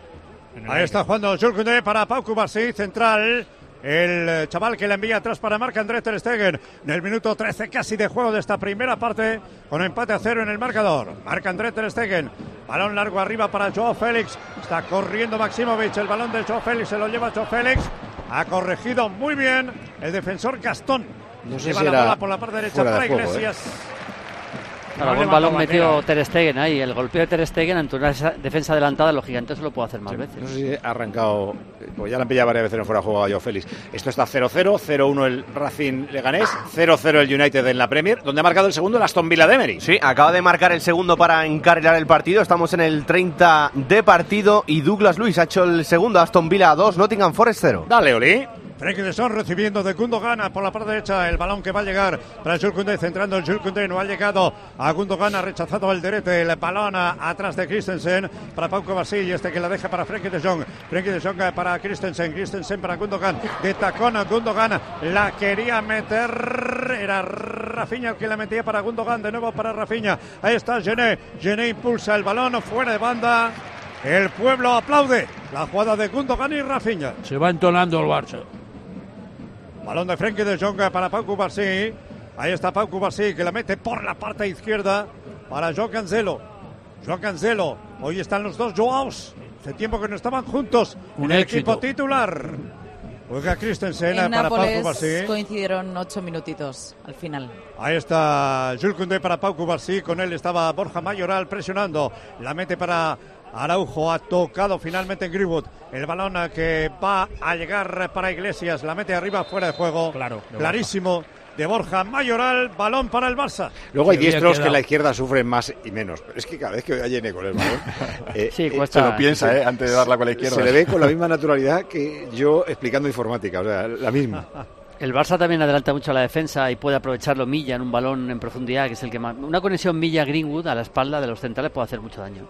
Ahí aire. está jugando Koundé para Pau Cubarsí, central. El eh, chaval que le envía atrás para Marc André Ter Stegen en el minuto 13 casi de juego de esta primera parte con empate a cero en el marcador. Marc André Ter Stegen, balón largo arriba para Joao Félix. Está corriendo Maximovic, el balón de Joao Félix se lo lleva Joao Félix. Ha corregido muy bien el defensor Gastón. No sé Lleva si la bola por la parte derecha de para juego, ¿eh? Claro, buen balón metió Ter Stegen ahí. El golpeo de Ter Stegen ante una defensa adelantada, los gigantes lo puede hacer más veces. No sé si ha arrancado, pues ya la han pillado varias veces en fuera de juego a Félix. Esto está 0-0, 0-1 el Racing Leganés, 0-0 el United en la Premier, donde ha marcado el segundo el Aston Villa de Emery. Sí, acaba de marcar el segundo para encarrilar el partido. Estamos en el 30 de partido y Douglas Luis ha hecho el segundo. Aston Villa 2, Nottingham Forest 0. Dale, Oli. Frenkie de Son recibiendo de Gundogan por la parte derecha el balón que va a llegar para Jules Koundé, centrando el Jules no ha llegado a Gundogan, ha rechazado el derete, el balón atrás de Christensen para Pau y este que la deja para Frenkie de Jong, Frenkie de Jong para Christensen, Christensen para Gundogan, de tacón a Gundogan, la quería meter, era Rafinha el que la metía para Gundogan, de nuevo para Rafinha, ahí está Gené, Gené impulsa el balón fuera de banda, el pueblo aplaude la jugada de Gundogan y Rafinha. Se va entonando el Barça. Balón de Frenkie de Jong para Pau Cubarsí. Ahí está Pau Cubarsí que la mete por la parte izquierda para Joao Cancelo. Joao Cancelo. Hoy están los dos Joaos. Hace tiempo que no estaban juntos Un en el éxito. equipo titular. Juega Christensen En para Pau Nápoles Cubarsí. coincidieron ocho minutitos al final. Ahí está Jules Koundé para Pau Cubarsí. Con él estaba Borja Mayoral presionando. La mete para Araujo. Ha tocado finalmente en Greenwood. El balón que va a llegar para Iglesias. La mete arriba fuera de juego. Claro. de Clarísimo. De Borja Mayoral. Balón para el Barça. Luego hay diestros que la izquierda sufren más y menos. Pero es que cada vez que vea Llene con el balón. eh, Sí, eh, cuesta- Se lo piensa, ¿eh? Antes de darla con la izquierda. Se le ve con la misma naturalidad que yo explicando informática. O sea, la misma. El Barça también adelanta mucho a la defensa y puede aprovecharlo Milla en un balón en profundidad, que es el que más. Una conexión Milla-Greenwood a la espalda de los centrales puede hacer mucho daño.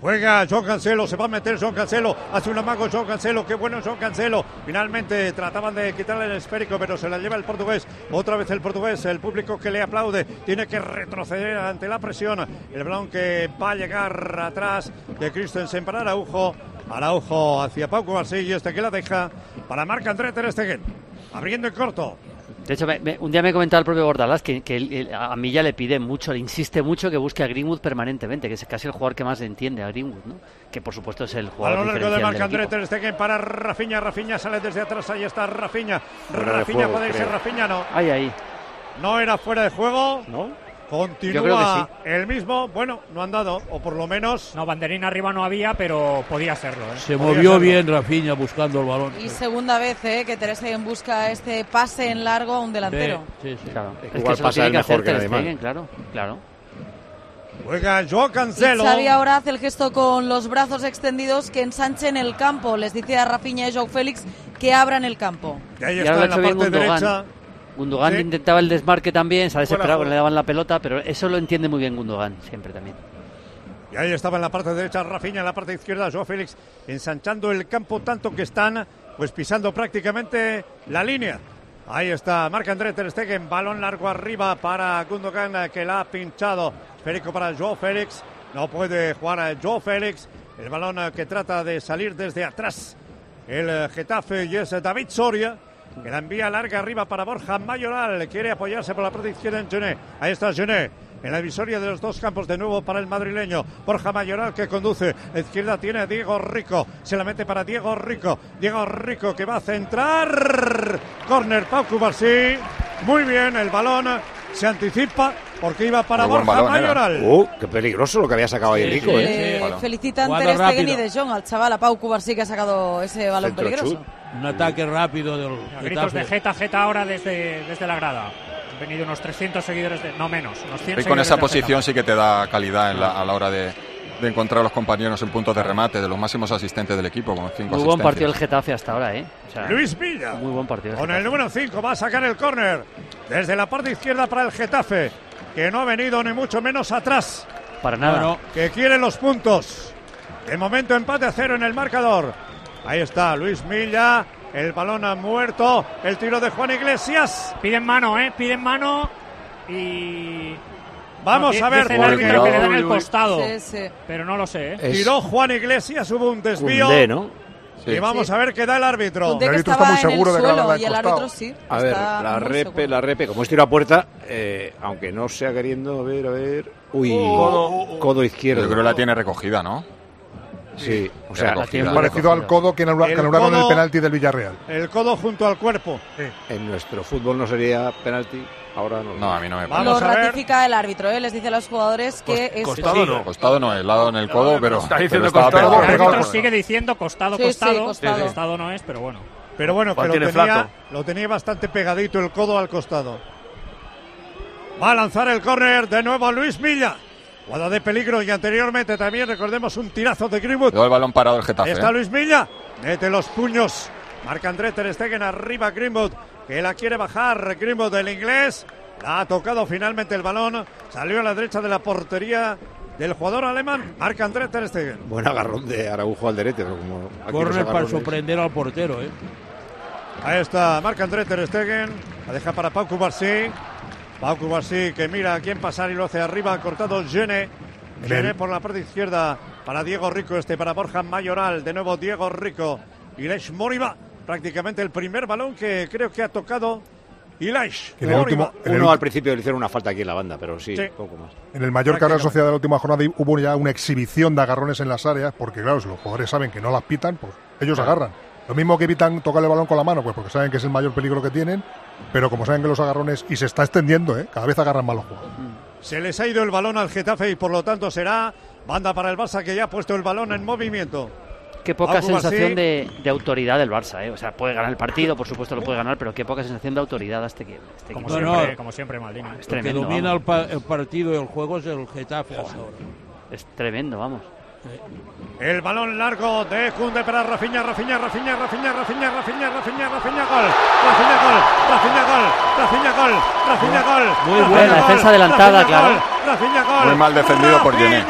Juega John Cancelo, se va a meter John Cancelo, hace un amago John Cancelo, qué bueno John Cancelo. Finalmente trataban de quitarle el esférico, pero se la lleva el portugués. Otra vez el portugués, el público que le aplaude, tiene que retroceder ante la presión. El balón que va a llegar atrás de Christensen para Araujo. Araujo hacia Pau y este que la deja para Marc André Ter Stegen. Abriendo en corto. De hecho, me- me- un día me comentaba el propio Bordalás que, que él- él- a Milla le pide mucho, le insiste mucho que busque a Greenwood permanentemente, que es casi el jugador que más le entiende a Greenwood, ¿no? Que por supuesto es el jugador Balón largo de Marc André. Ter Stegen para Rafinha. Rafinha sale desde atrás. Ahí está Rafinha. Rafinha puede ser creo. Rafinha, no. Ahí, ahí. No era fuera de juego. ¿No? Continúa Yo creo el mismo. Bueno, no han dado, o por lo menos. No, banderín arriba no había, pero podía serlo. ¿eh? Se movió serlo. bien Rafinha buscando el balón. Y segunda vez eh, que Ter Stegen busca este pase en largo a un delantero. Sí, sí. Claro, es que igual pasa que mejor hacer que nadie. Stegen, claro, claro. Juega Joao Y Cancelo. Xavi ahora hace el gesto con los brazos extendidos que ensanchen el campo. Les dice a Rafinha y Joao Félix que abran el campo. Y ahí Y está en la parte derecha. Gundogan Sí. intentaba el desmarque también, se ha desesperado, le daban la pelota, pero eso lo entiende muy bien Gundogan, siempre también. Y ahí estaba en la parte derecha Rafinha, en la parte izquierda Joao Félix, ensanchando el campo tanto que están pues pisando prácticamente la línea. Ahí está Marc André Ter Stegen, balón largo arriba para Gundogan que la ha pinchado. Férico para Joao Félix, no puede jugar a Joao Félix. El balón que trata de salir desde atrás. El Getafe y es David Soria. Que la envía larga arriba para Borja Mayoral. Quiere apoyarse por la parte izquierda en Gené. Ahí está Gené. En la divisoria de los dos campos de nuevo para el madrileño. Borja Mayoral que conduce. A izquierda tiene a Diego Rico. Se la mete para Diego Rico. Diego Rico que va a centrar. Corner Pau Cubarsí. Muy bien, el balón se anticipa porque iba para Muy Borja balón era. Mayoral. Uh, qué peligroso lo que había sacado ahí Sí, Rico, sí, ¿eh? Eh, Bueno. felicitan Jugando Ter Stegen y rápido. De Jong al chaval, a Pau Cubarsí que ha sacado ese balón Centro peligroso. chut. Un ataque rápido del A gritos de Getafe. Jeta, Jeta ahora desde, desde la grada. Han venido unos 300 seguidores, de, no menos, unos 100 Y con esa posición sí que te da calidad en la- a la hora de, de encontrar a los compañeros en puntos de remate, de los máximos asistentes del equipo, con cinco Muy buen partido el. Getafe hasta ahora, ¿eh? O sea, Luis Villa. Muy buen partido. Con el número 5 va a sacar el córner desde la parte izquierda para el Getafe, que no ha venido ni mucho menos atrás, Para nada. No, no. que quiere los puntos. De momento empate a cero en el marcador. Ahí está Luis Milla, el balón ha muerto, el tiro de Juan Iglesias. Piden mano, ¿eh? Piden mano y... Vamos No, a ver, dice el árbitro que le dan el costado, Sí, sí. pero no lo sé, ¿eh? Es tiró Juan Iglesias, hubo un desvío. Koundé, ¿no? Sí. Y vamos Sí. a ver qué da el árbitro. El árbitro está muy seguro de que la y el al costado. árbitro sí. A ver, la repe, seguro. la repe. Como es tiro a puerta, eh, aunque no sea queriendo, a ver, a ver. Uy, Oh. codo, izquierdo. Yo creo que la tiene recogida, ¿no? Sí, o sea, Parecido al codo que anula- que El anularon el codo- penalti del Villarreal. El codo junto al cuerpo. en nuestro fútbol no sería penalti. Ahora no. No, a mí no me Lo ratifica el árbitro, ¿eh? les dice a los jugadores que es Costado no. Costado no, el lado en el codo, pero. Está diciendo El árbitro sigue diciendo costado, Sí, sí, costado. costado. Costado no es, pero bueno. Pero bueno, que tenía, lo tenía bastante pegadito el codo al costado. Va a lanzar el córner de nuevo Luis Milla. Jugada de peligro y anteriormente también recordemos un tirazo de Greenwood. El balón parado del Getafe. Está ¿eh? Luis Milla. Mete los puños. Marca André Ter Stegen arriba Greenwood. Que la quiere bajar. Greenwood del inglés. La ha tocado finalmente el balón. Salió a la derecha de la portería del jugador alemán. Marca André Ter Stegen. Buen agarrón de Araujo al derete. pero Como Corner para sorprender al portero, ¿eh? Ahí está, marca André Ter Stegen. La deja para Pau Cubarsí. Pau Cubarsí que mira a quién pasar y lo hace arriba. Cortado Gene. Gene por la parte izquierda para Diego Rico. Este para Borja Mayoral. De nuevo Diego Rico. Ilaish Moriba. Prácticamente el primer balón que creo que ha tocado Ilaish. En el Moriba. último- en el Uno al principio le hicieron una falta aquí en la banda, pero sí, Sí. poco más. En el Mallorca Real Sociedad de la última jornada hubo ya una exhibición de agarrones en las áreas, porque claro, si los jugadores saben que no las pitan, pues ellos agarran. Lo mismo que evitan tocar el balón con la mano, pues porque saben que es el mayor peligro que tienen, pero como saben que los agarrones, y se está extendiendo, ¿eh? cada vez agarran más los jugadores. Se les ha ido el balón al Getafe y por lo tanto será banda para el Barça que ya ha puesto el balón en movimiento. Qué poca sensación de, de autoridad del Barça, ¿eh? O sea, puede ganar el partido, por supuesto lo puede ganar, pero qué poca sensación de autoridad a este, que- este Como equipo. siempre, no. como siempre, Maldini. Es El que domina el, pa- el partido y el juego es el Getafe hasta ahora. Es tremendo, vamos. El balón largo de Kunde para Rafinha, Rafinha, Rafinha, Rafinha, Rafinha, Rafinha, Rafinha, Rafinha, gol. Rafinha, gol. Rafinha, gol. Rafinha, gol. Rafinha, gol. Muy Rafinha, buena defensa adelantada, Rafinha, claro. gol. Rafinha, gol. Muy mal defendido por Rafinha,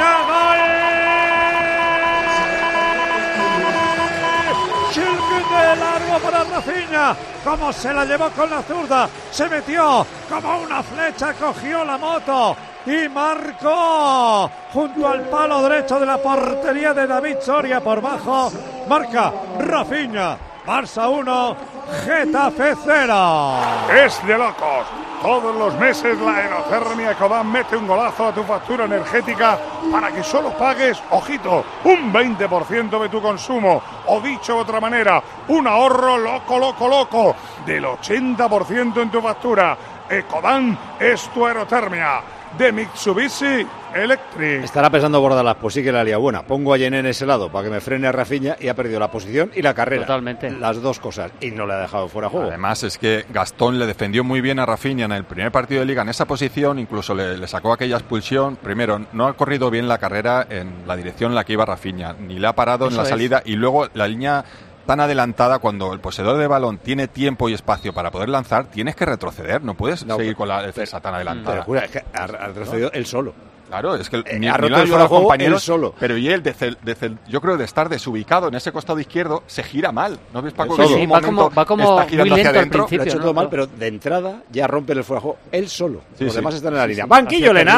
De largo para Rafinha. Como se la llevó con la zurda. Se metió como una flecha. Cogió la moto. Y marcó junto al palo derecho de la portería de David Soria por bajo. Marca Rafinha. Barça 1, Getafe 0. Es de locos. Todos los meses la aerotermia Ecodan mete un golazo a tu factura energética para que solo pagues, ojito, un 20% de tu consumo. O dicho de otra manera, un ahorro loco, loco, loco del 80% en tu factura. Ecodan es tu aerotermia. De Mitsubishi Electric. Estará pensando Bordalas, pues sí que la lía buena. Pongo a Yené en ese lado para que me frene a Rafinha y ha perdido la posición y la carrera. Totalmente. Las dos cosas. Y no le ha dejado fuera juego. Además es que Gastón le defendió muy bien a Rafinha en el primer partido de liga en esa posición, incluso le, le sacó aquella expulsión. Primero, no ha corrido bien la carrera en la dirección en la que iba Rafinha, ni le ha parado en la es. salida y luego la línea tan adelantada cuando el poseedor de balón tiene tiempo y espacio para poder lanzar, tienes que retroceder, no puedes No, seguir pero- con la defensa tan adelantada. Pero jura, es que ha, ha retrocedido él solo. Claro, es que Eh, ni, ha roto el juego compañeros, él solo. Pero y él, desde desde yo creo de estar desubicado en ese costado izquierdo, se gira mal. ¿No ves, Paco? Sí, que en sí, un va momento como- va como está muy girando hacia lento al adentro. Lo ha hecho ¿no? todo mal, pero de entrada ya rompe el fuera de juego él solo. Sí, Los sí. demás están en la línea. sí. Banquillo, terrible.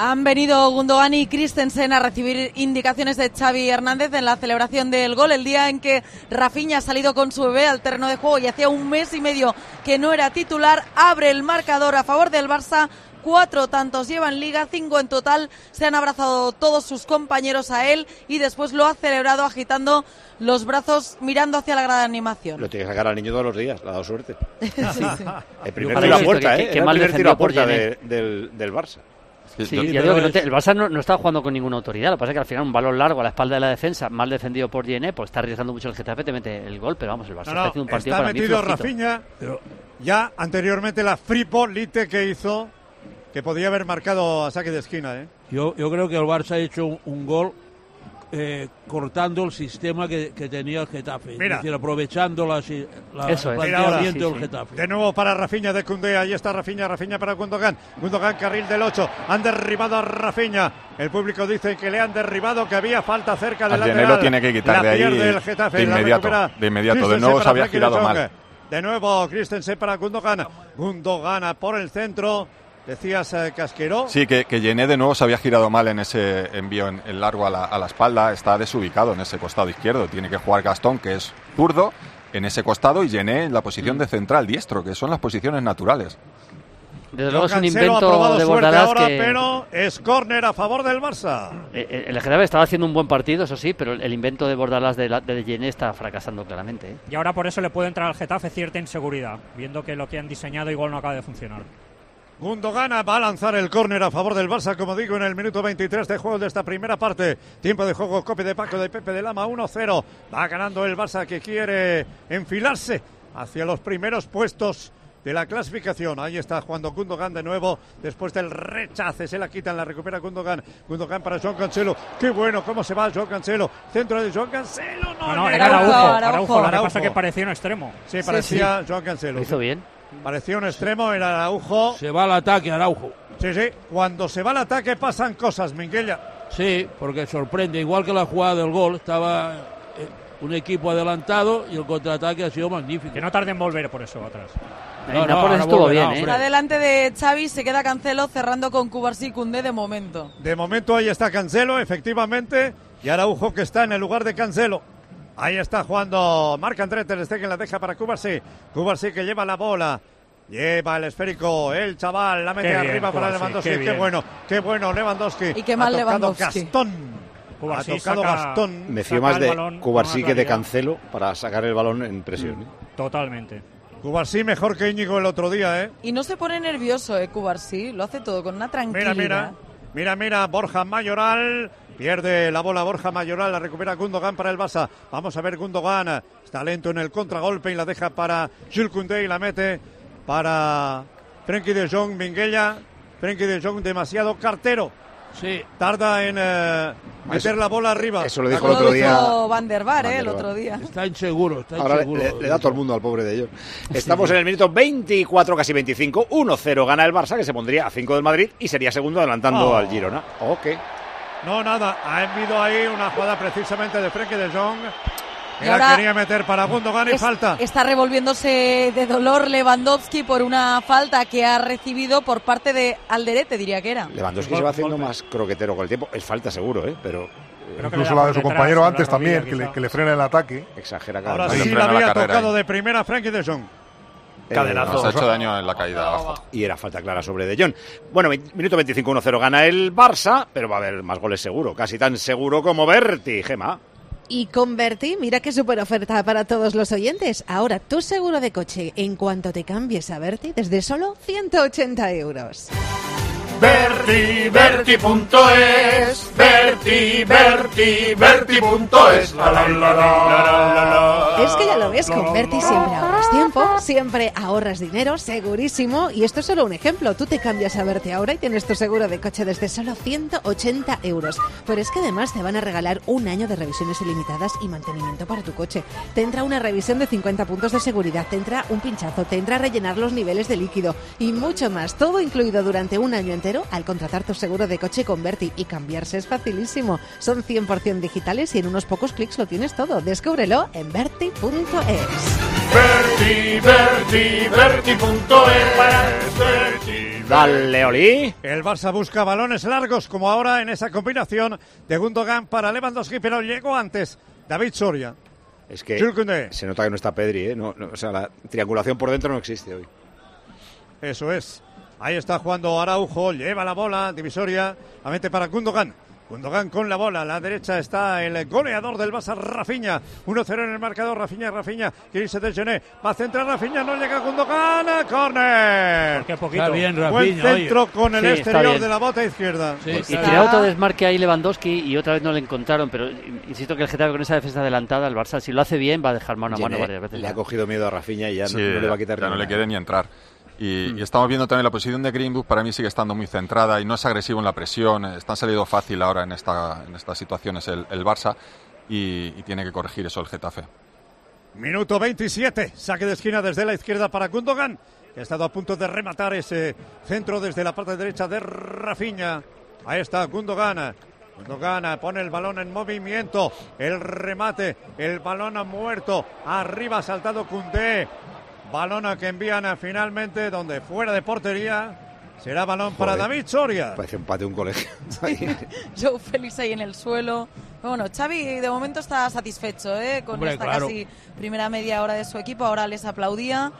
Han venido Gundogan y Christensen a recibir indicaciones de Xavi Hernández en la celebración del gol, el día en que Rafinha ha salido con su bebé al terreno de juego y hacía un mes y medio que no era titular, abre el marcador a favor del Barça. Cuatro tantos lleva en liga, cinco en total. Se han abrazado todos sus compañeros a él y después lo ha celebrado agitando los brazos mirando hacia la grada de animación. Lo tiene que sacar al niño todos los días. Le ha dado suerte. El primer tiro a puerta, que- ¿eh? el mal primer tiro a puerta de- del, del Barça. Sí, ya digo que no te- el Barça no, no está jugando con ninguna autoridad. Lo que pasa es que al final un balón largo a la espalda de la defensa, mal defendido por Yené, pues está arriesgando mucho el Getafe, te mete el gol, pero vamos, el Barça No, está haciendo un partido está para mí metido flojito. Rafinha. Ya anteriormente la fripolite que hizo, que podía haber marcado a saque de esquina, ¿eh? Yo, yo creo que el Barça ha hecho un, un gol eh, cortando el sistema que, que tenía el Getafe. Mira. Es decir, aprovechando la, la- Eso el es. Mira ahora. planteamiento Sí, del sí. Getafe. De nuevo para Rafinha de Cundé, ahí está Rafinha, Rafinha para Gundogan, Gundogan carril del 8, han derribado a Rafinha, el público dice que le han derribado, que había falta cerca del lateral, lo tiene que quitar la de ahí el Getafe, de inmediato, de inmediato. De nuevo se había girado mal. De nuevo Christensen para Gundogan, Gundogan por el centro, decías eh, Casquero, Sí, que, que de nuevo se había girado mal en ese envío en, en largo a la, a la espalda. Está desubicado en ese costado izquierdo. Tiene que jugar Gastón, que es zurdo, en ese costado y Yené en la posición de central diestro, que son las posiciones naturales. Desde luego es un invento de Bordalás ahora, que... pero es córner a favor del Barça. Eh, eh, El Getafe estaba haciendo un buen partido, eso sí, pero el- invento de Bordalás de, la- de Yené está fracasando claramente. ¿eh? Y ahora por eso le puede entrar al Getafe cierta inseguridad, viendo que lo que han diseñado igual no acaba de funcionar. Gundogan va a lanzar el córner a favor del Barça, como digo, en el minuto 23 de juego de esta primera parte. Tiempo de juego, copia de Paco de Pepe de Lama, 1-0. Va ganando el Barça que quiere enfilarse hacia los primeros puestos de la clasificación. Ahí está jugando Gundogan de nuevo, después del rechace, se la quitan, la recupera Gundogan. Gundogan para Joan Cancelo. Qué bueno, cómo se va Joan Cancelo. Centro de Joan Cancelo. No, No, era Araujo, Araujo. Araujo, lo que Araujo. pasa que parecía un extremo. Sí, parecía Joan Cancelo. Lo hizo bien. Parecía un extremo, era Araujo. Se va al ataque, Araujo. Sí, sí. Cuando se va al ataque pasan cosas, Minguella. Sí, porque sorprende. Igual que la jugada del gol, estaba eh, un equipo adelantado y el contraataque ha sido magnífico. Que no tarde en volver por eso atrás. No, no, ahora volverá, hombre. Está delante de Xavi, se queda Cancelo cerrando con Cubarsí y Koundé de momento. De momento ahí está Cancelo, efectivamente. Y Araujo que está en el lugar de Cancelo. Ahí está jugando Marc André Ter Stegen, la deja para Cubarsí. Cubarsí que lleva la bola. Lleva el esférico, el chaval, la mete Qué bien, arriba para Cubarsí, Lewandowski. qué Qué, bien. bueno, qué bueno Lewandowski. Y qué mal ha tocado Lewandowski. Gastón. Cubarsí ha tocado saca- Gastón. Me fío más de Cubarsí que de. Cancelo para sacar el balón en presión. ¿eh? Totalmente. Cubarsí mejor que Íñigo el otro día, ¿eh? Y no se pone nervioso, eh, Cubarsí. Lo hace todo con una tranquilidad. Mira, mira. Mira, mira, Borja Mayoral. Pierde la bola Borja Mayoral, la recupera Gundogan para el Barça. Vamos a ver Gundogan. Está lento en el contragolpe y la deja para Jules Koundé y la mete para Frenkie de Jong, Minguella. Frenkie de Jong demasiado cartero. Sí. Tarda en eh, meter la bola arriba. Eso lo dijo el otro día. Van der Van eh, el otro día. Está inseguro, está Ahora inseguro. le- le da todo el mundo al pobre de ellos. Estamos en el minuto 24, casi 25. 1-0 gana el Barça, que se pondría a 5 del Madrid y sería segundo adelantando Oh. al Girona. Ok. No, nada. Ha habido ahí una jugada precisamente de Frenkie de Jong. Que Y la quería meter para Gundogan y Es- falta. Está revolviéndose de dolor Lewandowski por una falta que ha recibido por parte de Alderete, diría que era. Lewandowski se va haciendo más croquetero con el tiempo. Es falta seguro, ¿eh? Pero Incluso la de su compañero antes también, que le, que le frena el ataque. exagera cada Ahora vez. sí la había tocado ahí. de primera Frenkie de Jong. Nos ha hecho daño en la caída abajo. Y era falta clara sobre De Jong. Bueno, mi- minuto 25, 1-0 gana el Barça, pero va a haber más goles seguro. Casi tan seguro como Berti, Gema. Y con Berti, mira qué super oferta para todos los oyentes. Ahora, tu seguro de coche, en cuanto te cambies a Berti, desde solo 180 euros. Berti, Berti.es, Berti, Berti, Berti.es. La, la, la, la, la, la, la. Es que ya lo ves, con Berti siempre ahorras tiempo, siempre ahorras dinero, segurísimo. Y esto es solo un ejemplo. Tú te cambias a Berti ahora y tienes tu seguro de coche desde solo 180 euros. Pero es que además te van a regalar un año de revisiones ilimitadas y mantenimiento para tu coche. Te entra una revisión de 50 puntos de seguridad, te entra un pinchazo, te entra a rellenar los niveles de líquido y mucho más. Todo incluido durante un año entero al contratar tu seguro de coche con Berti. Y cambiarse es facilísimo. Son 100% digitales y en unos pocos clics lo tienes todo. Descúbrelo en berti.es. Berti, Berti, Berti.es, Berti. Dale, Oli. El Barça busca balones largos, como ahora en esa combinación de Gundogan para Lewandowski, pero llegó antes David Soria. Es que se nota que no está Pedri, ¿eh? No, no, o sea, la triangulación por dentro no existe hoy. Eso es. Ahí está jugando Araujo, lleva la bola, divisoria, la mete para Gundogan. Gundogan con la bola, a la derecha está el goleador del Barça, Rafinha. 1-0 en el marcador, Rafinha, Rafinha, quiere irse del Gené. Va a centrar Rafinha, no llega Gundogan, ¡corner! Qué poquito. Está bien, Buen Rafinha, centro oye. con el Sí, exterior de la bota izquierda. Sí, Y tiraba otro desmarque ahí Lewandowski y otra vez no le encontraron, pero insisto que el Getafe con esa defensa adelantada, el Barça si lo hace bien va a dejar mano a mano varias veces. le ha cogido miedo a Rafinha y ya no- Sí, no, le va a quitar ya no ni le nada. quiere ni entrar. Y, y estamos viendo también la posición de Greenwood, para mí sigue estando muy centrada y no es agresivo en la presión. eh, Está salido fácil ahora en, esta, en estas situaciones el, el Barça y, y tiene que corregir eso el Getafe. Minuto 27, saque de esquina desde la izquierda para Gundogan, que ha estado a punto de rematar ese centro desde la parte derecha de Rafinha. Ahí está Gundogan. Gundogan pone el balón en movimiento, el remate, el balón ha muerto, arriba ha saltado Cundé. Balón a que envían a finalmente donde fuera de portería. Será balón para Joder. David Soria. Parece de un colegio. Joe Félix ahí en el suelo. Bueno, Xavi de momento está satisfecho ¿eh? con Hombre, esta claro. casi primera media hora de su equipo. Ahora les aplaudía.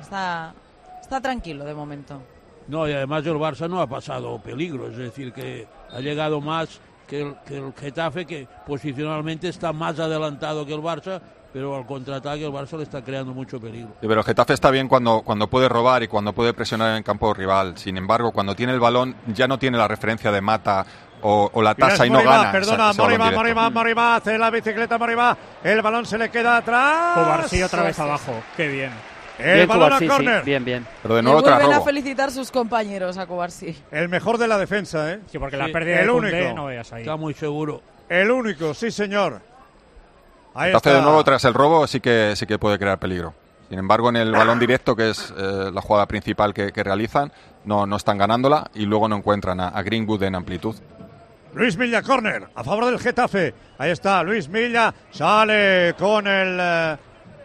Está, está tranquilo de momento. No, y además el Barça no ha pasado peligro, es decir, que ha llegado más que el, que el Getafe, que posicionalmente está más adelantado que el Barça, pero al contraataque el Barça le está creando mucho peligro. Sí, pero el Getafe está bien cuando, cuando puede robar y cuando puede presionar en el campo rival. Sin embargo, cuando tiene el balón ya no tiene la referencia de mata o, o la tasa y no Moriba, gana. Perdona, directo. Moriba, Moriba, hace la bicicleta Moriba. El balón se le queda atrás. Cubarsí otra vez abajo. Qué bien. El Bien, balón a Cubarsí, sí, córner. bien, bien. Pero de nuevo otra vuelven a felicitar sus compañeros a Cubarsí. El mejor de la defensa, ¿eh? Sí, porque la Sí, pérdida el único. no veas ahí. Está muy seguro. El único, sí, señor. Está. de nuevo tras el robo sí que, sí que puede crear peligro. Sin embargo, en el balón directo, que es eh, la jugada principal que, que realizan, no, no están ganándola y luego no encuentran a, a Greenwood en amplitud. Luis Milla, córner, a favor del Getafe. Ahí está, Luis Milla, sale con el eh,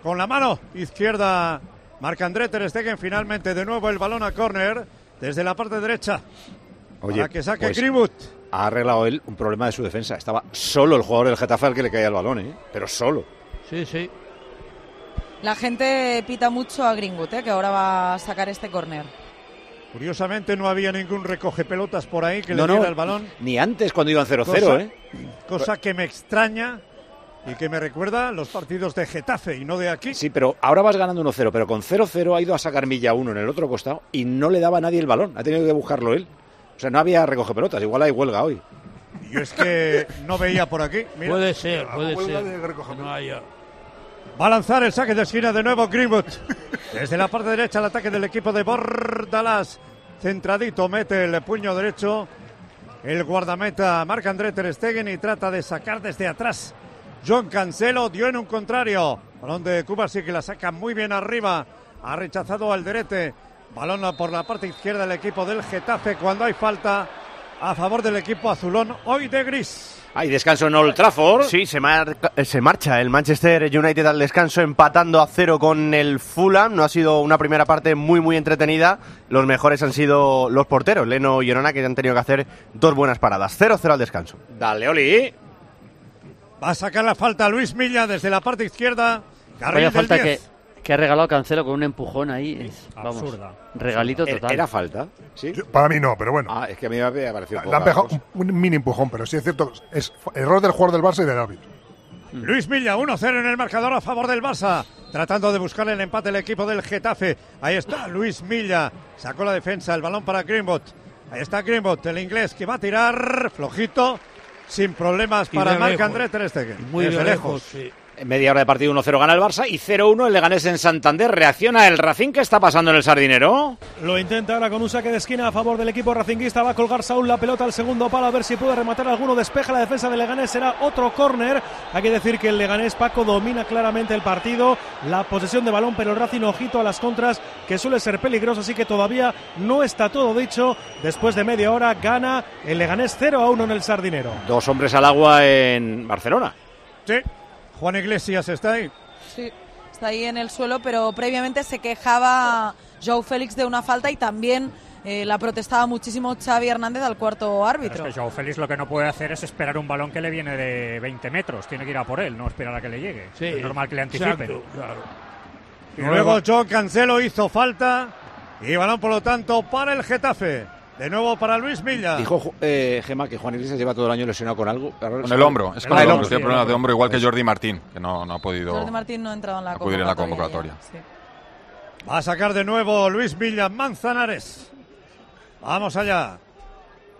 con la mano izquierda. Marca André Ter Stegen, finalmente de nuevo el balón a córner desde la parte derecha. Oye, para que saque pues, Greenwood. Ha arreglado él un problema de su defensa. Estaba solo el jugador del Getafe al que le caía el balón, ¿eh? Pero solo. Sí, sí. La gente pita mucho a Greenwood, ¿eh? que ahora va a sacar este córner. Curiosamente no había ningún recoge pelotas por ahí que No, le no, diera el balón. Ni antes cuando iban 0-0, Cosa- ¿eh? Cosa que me extraña y que me recuerda los partidos de Getafe y no de aquí. Sí, pero ahora vas ganando 1-0, pero con 0-0 ha ido a sacar Milla uno en el otro costado y no le daba a nadie el balón. Ha tenido que buscarlo él. O sea, no había recoge pelotas. Igual hay huelga hoy. Yo es que no veía por aquí. Mira. Puede ser, puede ser. No haya- Va a lanzar el saque de esquina de nuevo Greenwood. Desde la parte derecha el ataque del equipo de Bordalas. Centradito mete el puño derecho. El guardameta marca André Ter Stegen y trata de sacar desde atrás. John Cancelo dio en un contrario. Balón de Cuba sí que la saca muy bien arriba. Ha rechazado al Derete. Balón por la parte izquierda del equipo del Getafe cuando hay falta a favor del equipo azulón hoy de gris. Hay descanso en Old Trafford. Sí, se, marca- eh, se marcha el Manchester United al descanso empatando a cero con el Fulham. No ha sido una primera parte muy muy entretenida. Los mejores han sido los porteros, Leno y Orona, que han tenido que hacer dos buenas paradas. 0-0 al descanso. Dale, Oli. Va a sacar la falta Luis Milla desde la parte izquierda. Carril Vaya del falta que, 10. que ha regalado Cancelo con un empujón ahí. Es, vamos, Absurda. regalito Era- total. Era falta, ¿sí? Yo- para mí no, pero bueno. Ah, es que a mí me había parecido Le han poca pegado cosa. un, un mini empujón, pero sí es cierto, es error del jugador del Barça y del árbitro. Luis Milla, 1-0 en el marcador a favor del Barça. Tratando de buscar el empate el equipo del Getafe. Ahí está Luis Milla. Sacó la defensa, el balón para Greenwood. Ahí está Greenwood, el inglés que va a tirar flojito, sin problemas para Marc. André Ter Stegen. Muy Desde de lejos. lejos, sí. En media hora de partido 1-0 gana el Barça y 0-1 el Leganés en Santander. Reacciona el Racing. ¿Qué está pasando en el Sardinero? Lo intenta ahora con un saque de esquina a favor del equipo racinguista. Va a colgar Saúl la pelota al segundo palo a ver si puede rematar alguno. Despeja la defensa del Leganés. Será otro córner. Hay que decir que el Leganés Paco domina claramente el partido. La posesión de balón, pero el Racing ojito a las contras que suele ser peligroso. Así que todavía no está todo dicho. Después de media hora gana el Leganés 0 a 1 en el Sardinero. Dos hombres al agua en Barcelona. Sí, Juan Iglesias está ahí. Sí, está ahí en el suelo, pero previamente se quejaba Joe Félix de una falta y también eh, la protestaba muchísimo Xavi Hernández al cuarto árbitro. es que Joao Félix lo que no puede hacer es esperar un balón que le viene de 20 metros. Tiene que ir a por él, no esperar a que le llegue. Sí, es normal que le anticipen. exacto, claro. Y luego John Cancelo hizo falta. Y balón, por lo tanto, para el Getafe. De nuevo para Luis Milla. Dijo eh, Gema que Juan Iglesias lleva todo el año lesionado con algo. Con el hombro, es con el el hombro, tiene sí, problemas de hombro. igual que Jordi Martín, que no, no ha podido Jordi Martín no ha entrado en la acudir en la convocatoria. convocatoria. ya, sí. Va a sacar de nuevo Luis Milla Manzanares. Vamos allá.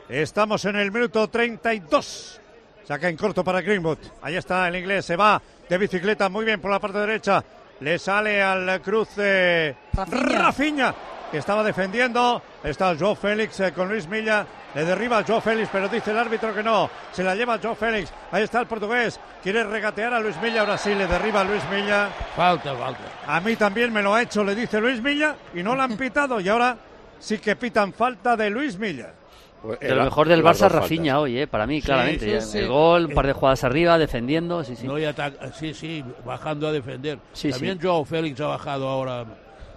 Estamos en el minuto 32. Saca en corto para Greenwood. Ahí está el inglés. Se va de bicicleta muy bien por la parte derecha. Le sale al cruce Rafinha. Rafinha, que estaba defendiendo. Está Joe Félix eh, con Luis Milla. Le derriba a Joe Félix, pero dice el árbitro que no. Se la lleva Joe Félix. Ahí está el portugués. Quiere regatear a Luis Milla. Ahora sí le derriba a Luis Milla. Falta, falta. A mí también me lo ha hecho, le dice Luis Milla, y no la han pitado. Y ahora sí que pitan falta de Luis Milla. Pues De lo mejor del Barça, dos Rafinha hoy, eh, para mí, claramente. sí, sí. El gol, un par de jugadas arriba, defendiendo. Sí, sí. No, y ataca- sí, sí, bajando a defender. Sí, También sí. Joao Félix ha bajado ahora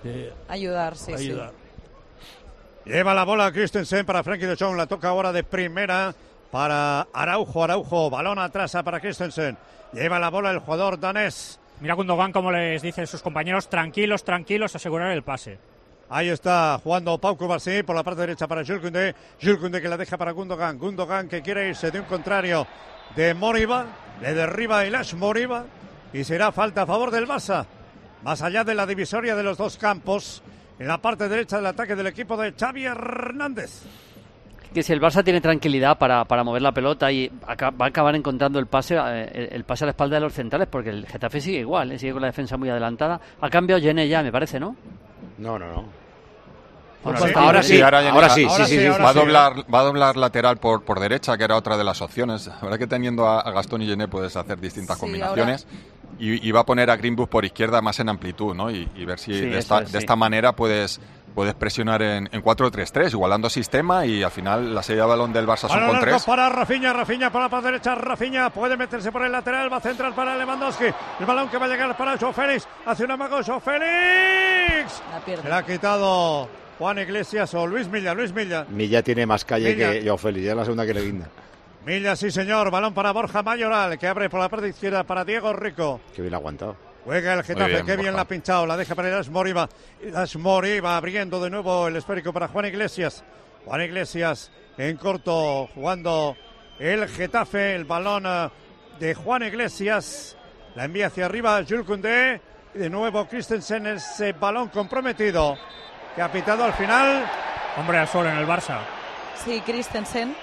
eh, Ayudar, sí, sí. Lleva la bola Christensen para Frankie de Jong. La toca ahora de primera para Araujo. Araujo, balón atrás para Christensen. Lleva la bola el jugador danés. Mira Gundogan como les dicen sus compañeros, tranquilos, tranquilos, asegurar el pase. Ahí está jugando Pau Cubarsí por la parte derecha para Jules Koundé. Jules Koundé que la deja para Gundogan. Gundogan que quiere irse de un contrario de Moriba. Le derriba Ilash Moriba. y será falta a favor del Barça. Más allá de la divisoria de los dos campos, en la parte derecha del ataque del equipo de Xavi Hernández. Que si el Barça tiene tranquilidad para, para mover la pelota y va a acabar encontrando el pase eh, el, el pase a la espalda de los centrales, porque el Getafe sigue igual, eh, sigue con la defensa muy adelantada. Ha cambiado Gene ya, me parece, ¿no? No, no, no. Ahora sí, sí. ahora sí, ahora, ya- ahora sí, sí, sí, sí. va, a doblar, va a doblar lateral por, por derecha, que era otra de las opciones. La verdad que teniendo a, a Gastón y Gené puedes hacer distintas Sí, combinaciones. Y, y va a poner a Greenwood por izquierda más en amplitud, ¿no? Y, y ver si Sí, de, esta, es, de sí. esta manera puedes, puedes presionar en, en 4-3-3, igualando sistema y al final la serie de balón del Barça son con 3. para Rafinha, Rafinha para la parte derecha, Rafinha puede meterse por el lateral, va a centrar para Lewandowski. El balón que va a llegar para Joe Félix, hace un amago Joe Félix. La. Se la ha quitado Juan Iglesias o Luis Milla, Luis Milla. Milla tiene más calle Milla. que Joao Félix, ya es la segunda que le guinda. Milla, sí señor, balón para Borja Mayoral, que abre por la parte izquierda para Diego Rico. Que bien aguantado. Juega el Getafe, bien, qué bien la ha pinchado, la deja para Iras Moriba. Iras Moriba abriendo de nuevo el esférico para Juan Iglesias. Juan Iglesias en corto jugando el Getafe, el balón eh, de Juan Iglesias. La envía hacia arriba Jules Koundé. Y de nuevo Christensen, ese balón comprometido que ha pitado al final. Hombre al sol en el Barça. Sí, Christensen.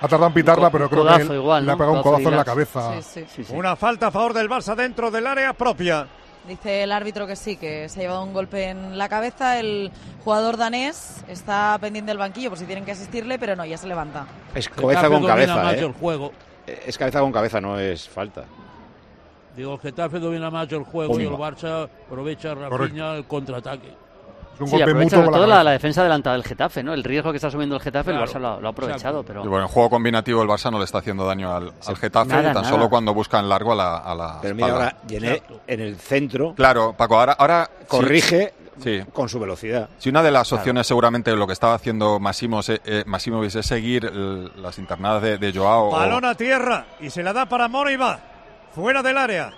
Ha tardado en pitarla, pero creo que le ha ¿no? pegado un Codazo en la cabeza. Sí, sí. Una falta a favor del Barça dentro del área propia. Dice el árbitro que sí, que se ha llevado un golpe en la cabeza. El jugador danés está pendiente del banquillo por si tienen que asistirle, pero no, ya se levanta. Es cabeza con cabeza, más ¿eh? el juego. Es cabeza con cabeza, no es falta. Digo, el Getafe domina más el juego y el. Barça aprovecha Rafinha el contraataque. Es un Sí, golpe aprovecha mutuo sobre todo la, la defensa adelantada del Getafe, ¿no? El riesgo que está asumiendo el Getafe, Claro, el Barça lo, ha- lo ha aprovechado, pero... Y bueno, en juego combinativo el Barça no le está haciendo daño al, al Getafe, nada, tan nada. solo cuando buscan largo a la, a la Pero mira, ahora Gené en el centro Claro, Paco, ahora, ahora corrige Sí. con su velocidad. Sí, una de las opciones seguramente lo que estaba haciendo Massimo, eh, Massimovic es seguir el- las internadas de, de Joao. o- Balón a tierra y se la da para Moriba, fuera del área.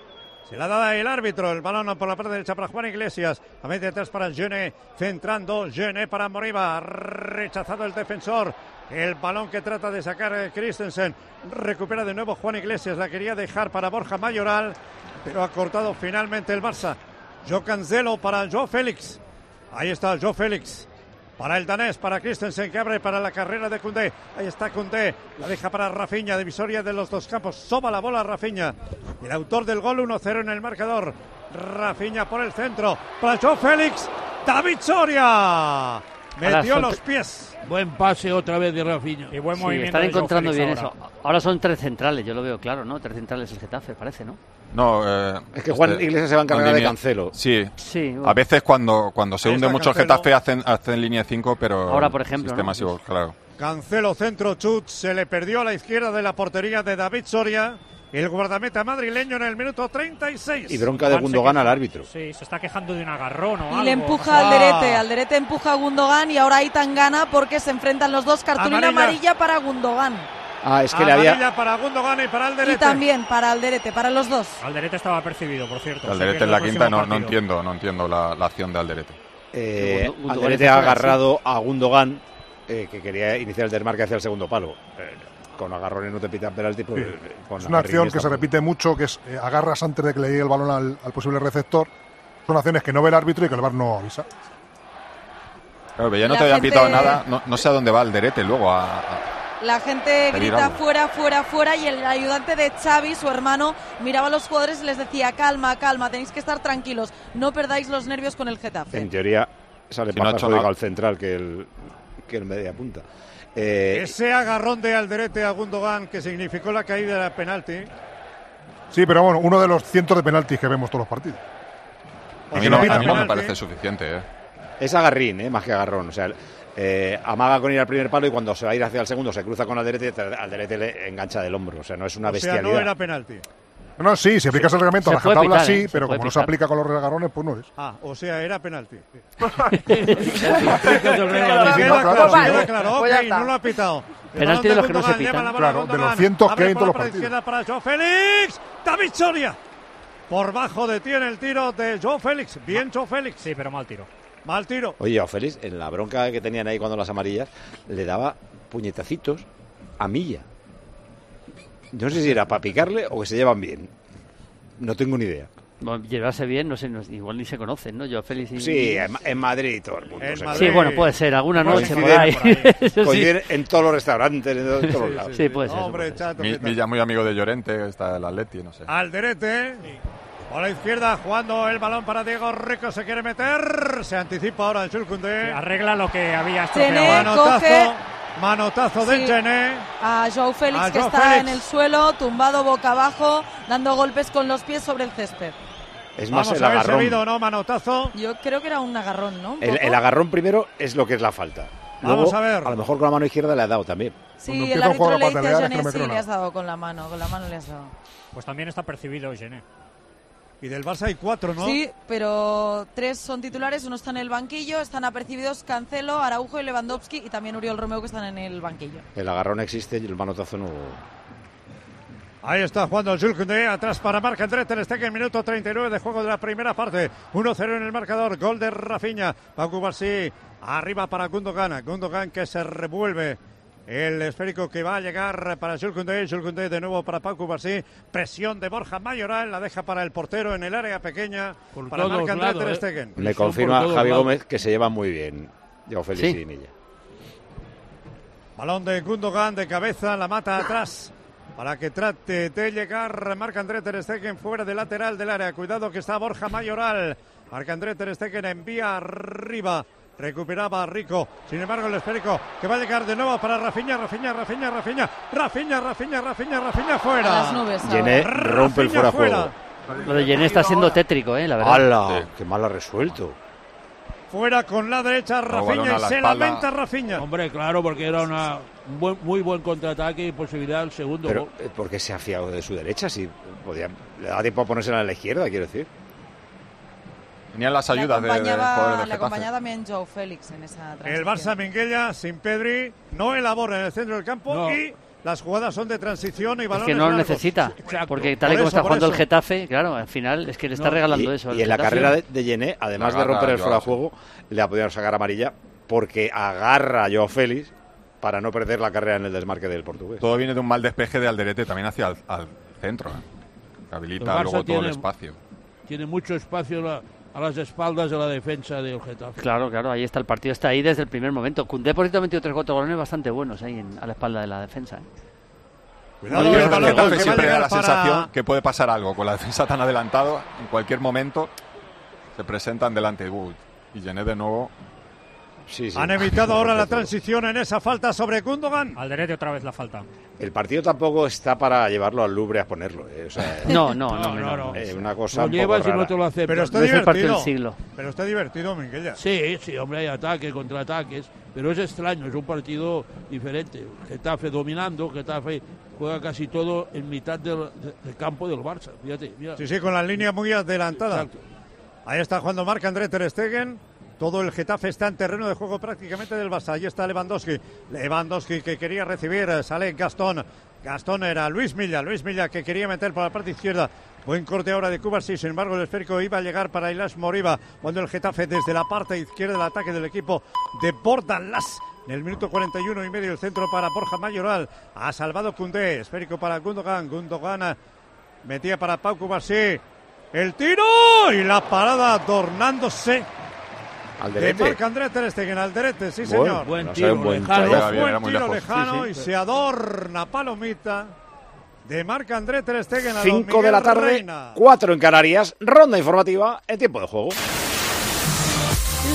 Se la da el árbitro, el balón por la parte derecha para Juan Iglesias, a media atrás para Gene, centrando Gene para Moriba, rechazado el defensor. El balón que trata de sacar eh, Christensen, recupera de nuevo Juan Iglesias, la quería dejar para Borja Mayoral, pero ha cortado finalmente el Barça. Joe Cancelo para Joe Félix. Ahí está Joe Félix. Para el danés, para Christensen, que abre para la carrera de Cundé. Ahí está Cundé. La deja para Rafinha, divisoria de los dos campos. Soba la bola Rafinha. El autor del gol 1-0 en el marcador. Rafinha por el centro. Para Joe Félix. David Soria. Metió los pies. Buen pase otra vez de Rafinha. Y buen Sí, movimiento. están encontrando bien ahora. eso. Ahora son tres centrales, yo lo veo claro, ¿no? Tres centrales el Getafe, parece, ¿no? No, eh, Es que Juan Iglesias se va a encargar de Cancelo. Sí. Sí, A veces cuando, cuando se Ahí hunde mucho el. Getafe hacen, hacen línea 5, pero... Ahora, por ejemplo, Sistema ¿no? sí, claro. Cancelo centro chut. Se le perdió a la izquierda de la portería de David Soria. El guardameta madrileño en el minuto 36. Y bronca de Gundogan al árbitro. Sí, se está quejando de un agarrón o Y algo. le empuja al Ah. Alderete. Alderete empuja a Gundogan y ahora Aitan gana porque se enfrentan los dos. Cartulina Amarilla. amarilla para Gundogan. Ah, es que le había... Amarilla para Gundogan y para Y Alderete. también para Alderete, para los dos. Alderete estaba percibido, por cierto. Alderete en la quinta no, no entiendo, no entiendo la, la acción de Alderete. Eh, Gundogan Alderete ha agarrado a Gundogan, eh, que quería iniciar el desmarque hacia el segundo palo. Eh, con agarrones no te pitan penalti. pues, eh, con Es una acción que se repite mucho, que es eh, agarras antes de que le llegue el balón al, al posible receptor. Son acciones que no ve el árbitro y que el VAR no avisa. Claro, ya no La te habían gente- pitado nada, no, no sé a dónde va Alderete luego. A, a- La gente grita algo. fuera, fuera, fuera y el ayudante de Xavi, su hermano, miraba a los jugadores y les decía calma, calma, tenéis que estar tranquilos, no perdáis los nervios con el Getafe. En teoría sale Si no más nada. al central que el, que el media punta. Eh, Ese agarrón de Alderete a Gundogan que significó la caída del penalti. Sí, pero bueno, uno de los cientos de penaltis que vemos todos los partidos. a mí no, no a mí no me parece suficiente. ¿eh? Es agarrín, eh, más que agarrón. O sea, eh, amaga con ir al primer palo y cuando se va a ir hacia el segundo se cruza con Alderete, Alderete le engancha del hombro. O sea, no es una o sea, bestialidad. no era penalti. No, no, sí, si aplicas el reglamento Se a la tabla pitar, sí, ¿eh? Se pero como no se aplica con los regarones, pues no es. Ah, o sea, era penalti. Sí, no, sí. lo ha pitado. Penalti de los que no se pitan. Claro, de los cientos que hay en todos por los izquierda para Joe Félix. David Soria. Por bajo detiene el tiro de Joe Félix. Bien Joe Félix. Sí, pero mal tiro. Mal tiro. Oye, a Félix, en la bronca que tenían ahí cuando las amarillas, le daba puñetacitos a Milla. No sé si era para picarle o que se llevan bien. No tengo ni idea. Bueno, llevarse bien, no sé, no- igual ni se conocen, ¿no? Yo, Félix y... Sí, en, en Madrid todo el mundo. En se Madrid. Sí, bueno, puede ser, alguna noche por ahí. por sí. En todos los restaurantes, en todos, todos lados. Sí, puede ser. Hombre, puede ser. chato, Mi-. Villa muy amigo de Llorente, está el Atleti, no sé. Alderete. Por la izquierda, jugando el balón para Diego Rico, se quiere meter. Se anticipa ahora el Chulcundé. Arregla lo que había estropeado. Manotazo, coge- manotazo de Sí. Chené. A Joao Félix, A que Joao está Félix. en el suelo, tumbado boca abajo, dando golpes con los pies sobre el césped. Es más Vamos el a ver, agarrón. servido no, manotazo. Yo creo que era un agarrón, ¿no? Un El, agarrón primero es lo que es la falta. Vamos a ver. A lo mejor con la mano izquierda le ha dado también. Sí, el árbitro le dice a me sí, le has dado con la mano, con la mano le has dado. Pues también está percibido Gené. Y del Barça hay cuatro, ¿no? Sí, pero tres son titulares, uno está en el banquillo, están apercibidos Cancelo, Araujo y Lewandowski y también Uriol Romeo que están en el banquillo. El agarrón existe y el manotazo no. Ahí está jugando el Julkunde, atrás para Marc André Ter Stegen, minuto 39 de juego de la primera parte. 1-0 en el marcador, gol de Rafinha. Paco Barsi, arriba para Gundogan. Gundogan que se revuelve. El esférico que va a llegar para Julkunde, Julkunde de nuevo para Paco Barsi. Presión de Borja Mayoral, la deja para el portero en el área pequeña. Por para Marc André lados, Ter ¿eh? Stegen. Me Presión por confirma Javi lados. Gómez que se llevan muy bien. Yo Félix Sí. y. Balón de Gundogan de cabeza, la mata atrás para que trate de llegar Marc André Ter Stegen fuera del lateral del área. Cuidado que está Borja Mayoral. Marc André Ter Stegen envía arriba. Recuperaba a Rico. Sin embargo, el esférico que va a llegar de nuevo para Rafinha, Rafinha, Rafinha, Rafinha, Rafinha, Rafinha, Rafinha, Rafinha fuera. Las nubes ahora. Gené rompe el fuera juego. Lo de Gené está siendo tétrico, ¿eh? La verdad. ¡Hala! ¡Qué mal ha resuelto! Fuera con la derecha balón Rafinha a y se espalda. lamenta Rafinha. Hombre, claro, porque era una, un buen- muy buen contraataque y posibilidad del segundo Pero, gol. eh, ¿por qué se ha fiado de su derecha? Si podía, le da tiempo a ponérsela a la izquierda, quiero decir. Tenían las Le ayudas de, de jugadores de le acompañaba también Joao Félix en esa transición. El Barça Minguella sin Pedri no elabora en el centro del campo No. y las jugadas son de transición y Es balones que no lo largos. necesita. Exacto. Porque tal y como eso, está jugando el. Getafe, claro, al final es que le está No, regalando Y, eso. y en la carrera de, de Gené, además de romper el fuera de juego, le ha podido sacar amarilla porque agarra a Joao Félix para no perder la carrera en el desmarque del portugués. Todo viene de un mal despeje de Alderete también hacia el al centro. ¿eh? Que habilita luego todo tiene- el espacio. Tiene mucho espacio la- a las espaldas de la defensa del Getafe. Claro, claro, ahí está el partido, está ahí desde el primer momento. Cundé, por cierto, ha metido tres cuatro balones bastante buenos ahí en- a la espalda de la defensa. ¿eh? Cuidado, Yo el balón Getafe siempre da la para- sensación que puede pasar algo con la defensa tan adelantado. En cualquier momento se presentan delante. Uy, y Gené de nuevo. Sí, sí. Han evitado ahora la transición en esa falta sobre Gundogan. Alderete otra vez la falta. El partido tampoco está para llevarlo al Lubre a ponerlo. eh, o sea, No, no, no, No, no. eh, una cosa Lo un poco llevas y no te lo aceptan. Pero está divertido. del siglo. Pero está divertido, Minguella. Sí, sí, hombre, hay ataques, contraataques, pero es extraño, es un partido diferente. Getafe dominando, Getafe juega casi todo en mitad del, del campo del Barça. Fíjate, mira. Sí, sí, con la línea muy adelantada. Exacto. Ahí está jugando Marc André Ter Stegen. Todo el Getafe está en terreno de juego prácticamente del Barça. Ahí está Lewandowski. Lewandowski que quería recibir. eh, Sale Gastón. Gastón era Luis Milla. Luis Milla que quería meter por la parte izquierda. Buen corte ahora de Cuba. Sí, sin embargo, el esférico iba a llegar para Ilas Moriba. Cuando el Getafe desde la parte izquierda del ataque del equipo de Bordalas. En el minuto 41 y medio el centro para Borja Mayoral. Ha salvado Cundé. Esférico para Gundogan. Gundogan eh, metía para Pau Cubasí. El tiro y la parada adornándose de Alderete. Marc André Ter Stegen. Alderete, sí Bueno, señor. Buen tiro, un buen lejano. bien, era Buen tiro lejano Sí, y se adorna palomita de Marc André Ter Stegen. a don 5 de la tarde, Reina. 4 en Canarias. Ronda informativa en tiempo de juego.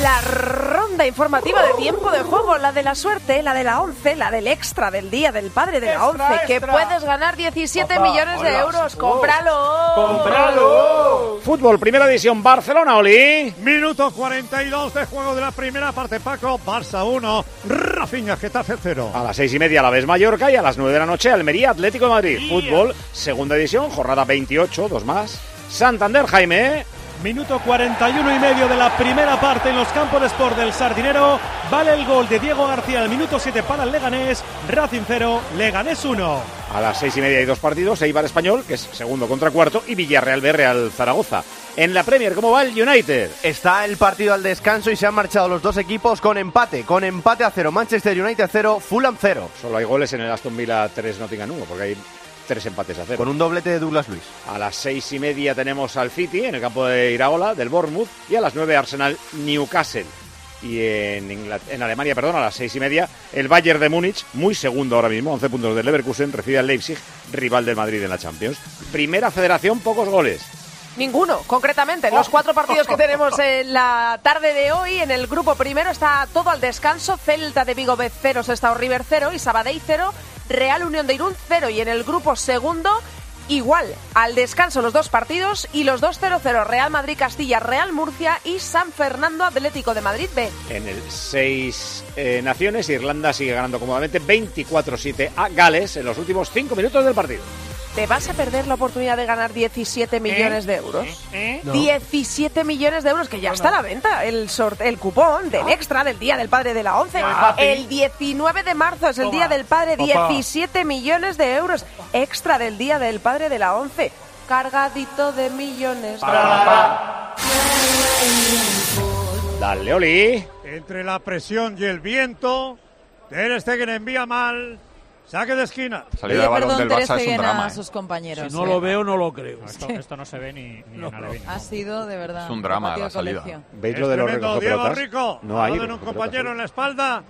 La ronda informativa de tiempo de juego, la de la suerte, la de la 11, la del extra del día del padre de la 11, que puedes ganar 17 millones de euros. ¡Cómpralo! Fútbol, primera división, Barcelona, Oli. Minuto 42 de juego de la primera parte. Paco, Barça 1, Rafinha, Getafe 0. A las seis y media, la vez Mallorca y a las 9 de la noche, Almería, Atlético de Madrid. Fútbol, segunda división, jornada 28, dos más. Santander, Jaime. Minuto 41 y medio de la primera parte en los campos de sport del Sardinero. Vale el gol de Diego García al minuto 7 para el Leganés. Racing 0, Leganés 1. A las seis y media hay dos partidos, Eibar Español, que es segundo contra cuarto, y Villarreal B Real Zaragoza. En la Premier, ¿cómo va el United? Está el partido al descanso y se han marchado los dos equipos con empate, con empate a cero. Manchester United 0, Fulham 0. Solo hay goles en el Aston Villa 3 Nottingham 1, porque hay tres empates a cero. Con un doblete de Douglas Luis. A las seis y media tenemos al City en el campo de Iraola, del Bournemouth, y a las nueve Arsenal Newcastle. Y en, en Alemania, perdón, a las seis y media, el Bayern de Múnich, muy segundo ahora mismo, 11 puntos del Leverkusen, recibe al Leipzig, rival del Madrid en la Champions. Primera federación, pocos goles. Ninguno, concretamente. Los cuatro partidos que tenemos en la tarde de hoy, en el grupo primero está todo al descanso. Celta de Vigo B 0, Sestao River 0 y Sabadell 0, Real Unión de Irún 0. Y en el grupo segundo, igual, al descanso los dos partidos y los dos 0-0, Real Madrid Castilla, Real Murcia y San Fernando Atlético de Madrid B. En el seis eh, naciones, Irlanda sigue ganando cómodamente 24-7 a Gales en los últimos cinco minutos del partido. ¿Te vas a perder la oportunidad de ganar 17 millones de euros? No. 17 millones de euros, que ya está a la venta. El, sort- el cupón del extra del Día del Padre de la ONCE. Ah. El 19 de marzo es el Día del Padre. Opa. 17 millones de euros extra del Día del Padre de la ONCE. Cargadito de millones. Dale, Oli. Entre la presión y el viento, Ter Stegen envía mal, saque de esquina. Salida de balón del Barça es un drama. a ¿eh? sus compañeros. Si no ¿eh? lo veo, no lo creo. Esto, esto no se ve ni, ni en Alevín. Ha sido, de verdad, Es un drama la salida. colegio. ¿Veis Es lo de los Diego? Rico, No hay un compañero en la espalda.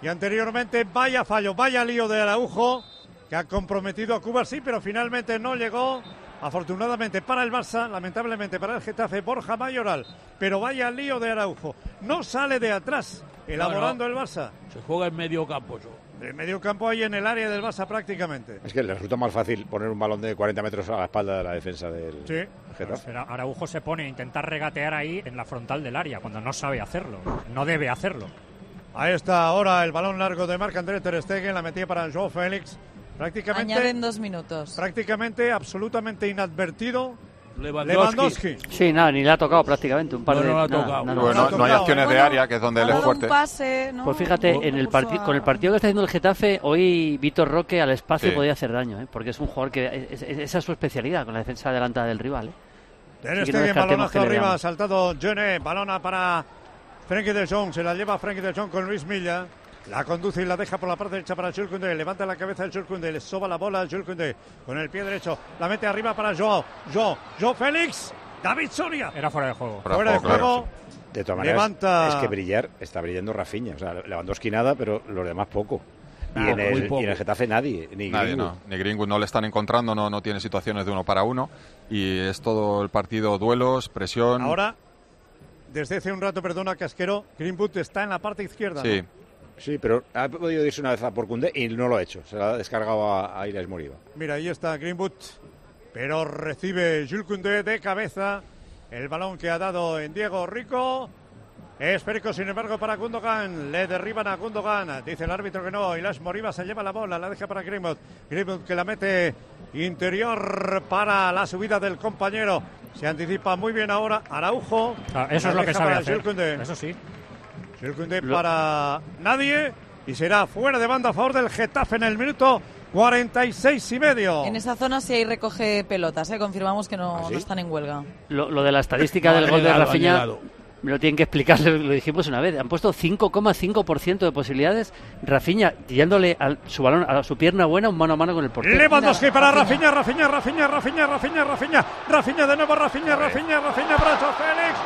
Y anteriormente, vaya fallo, vaya lío de Araujo, que ha comprometido a Cuba, sí, pero finalmente no llegó. Afortunadamente para el Barça, lamentablemente para el Getafe, Borja Mayoral. Pero vaya lío de Araujo. No sale de atrás, elaborando el Barça. Se juega en medio campo. eso. De medio campo ahí en el área del Barça prácticamente. Es que le resulta más fácil poner un balón de 40 metros a la espalda de la defensa del Sí. Getafe. Pero Araujo se pone a intentar regatear ahí en la frontal del área cuando no sabe hacerlo. No debe hacerlo. Ahí está ahora el balón largo de Marc André Ter Stegen, la metía para Joao Félix. Prácticamente, Añaden dos minutos. prácticamente absolutamente inadvertido. Lewandowski. Lewandowski. Sí, nada, ni le ha tocado prácticamente. Un par No, de, no nada, tocado. nada. Bueno, no hay acciones de área, que es donde él es fuerte. un pase, ¿no? Pues fíjate, en el Puso parti- a- con el partido que está haciendo el Getafe, hoy Víctor Roque al espacio Sí. podía hacer daño, ¿eh? porque es un jugador que es- es- esa es su especialidad, con la defensa adelantada del rival. ¿eh? No Stegen, descartemos balonazo arriba, saltado Jone, balona para Frenkie de Jong, se la lleva Frenkie de Jong con Luis Milla. La conduce y la deja por la parte derecha para Jules Koundé. Levanta la cabeza el Jules Koundé. Le soba la bola a Jules Koundé. Con el pie derecho. La mete arriba para Joao. Joao. Joao Félix. David Soria. Era fuera de juego. Fuera de Fuera de juego. De todas maneras, Levanta- es que brillar, está brillando Rafinha. O sea, Lewandowski nada, pero los demás poco. Y, Poco, en, el, muy poco. y en el Getafe nadie, ni Nadie, Greenwood. no. Ni Greenwood no le están encontrando, no, no tiene situaciones de uno para uno. Y es todo el partido duelos, presión. Ahora, desde hace un rato, perdona, Casquero, Greenwood está en la parte izquierda. Sí. ¿no? Sí, pero ha podido irse una vez a por Koundé y no lo ha hecho. Se la ha descargado a, a Ilais Moriba. Mira, ahí está Greenwood. Pero recibe Jules Koundé de cabeza. El balón que ha dado en Diego Rico. Esférico, sin embargo, para Gundogan. Le derriban a Gundogan. Dice el árbitro que no. Y las Moriba se lleva la bola. La deja para Greenwood. Greenwood que la mete interior para la subida del compañero. Se anticipa muy bien ahora Araujo. Ah, eso es lo que sabe hacer. Eso sí. Para nadie. Y será fuera de banda a favor del Getafe en el minuto 46 y medio. En esa zona sí hay recoge pelotas, ¿eh? confirmamos que no, ¿Ah, sí? no están en huelga. Lo, lo de la estadística del gol de Rafinha me lo tienen que explicar, lo, dijimos una vez. Han puesto 5,5% de posibilidades. Rafinha tirándole a su balón, a su pierna buena, un mano a mano con el portero. Lewandowski para Rafinha. Rafinha, Rafinha, Rafinha, Rafinha, Rafinha, Rafinha, Rafinha de nuevo, Rafinha, Rafinha, Rafinha para Joao Félix.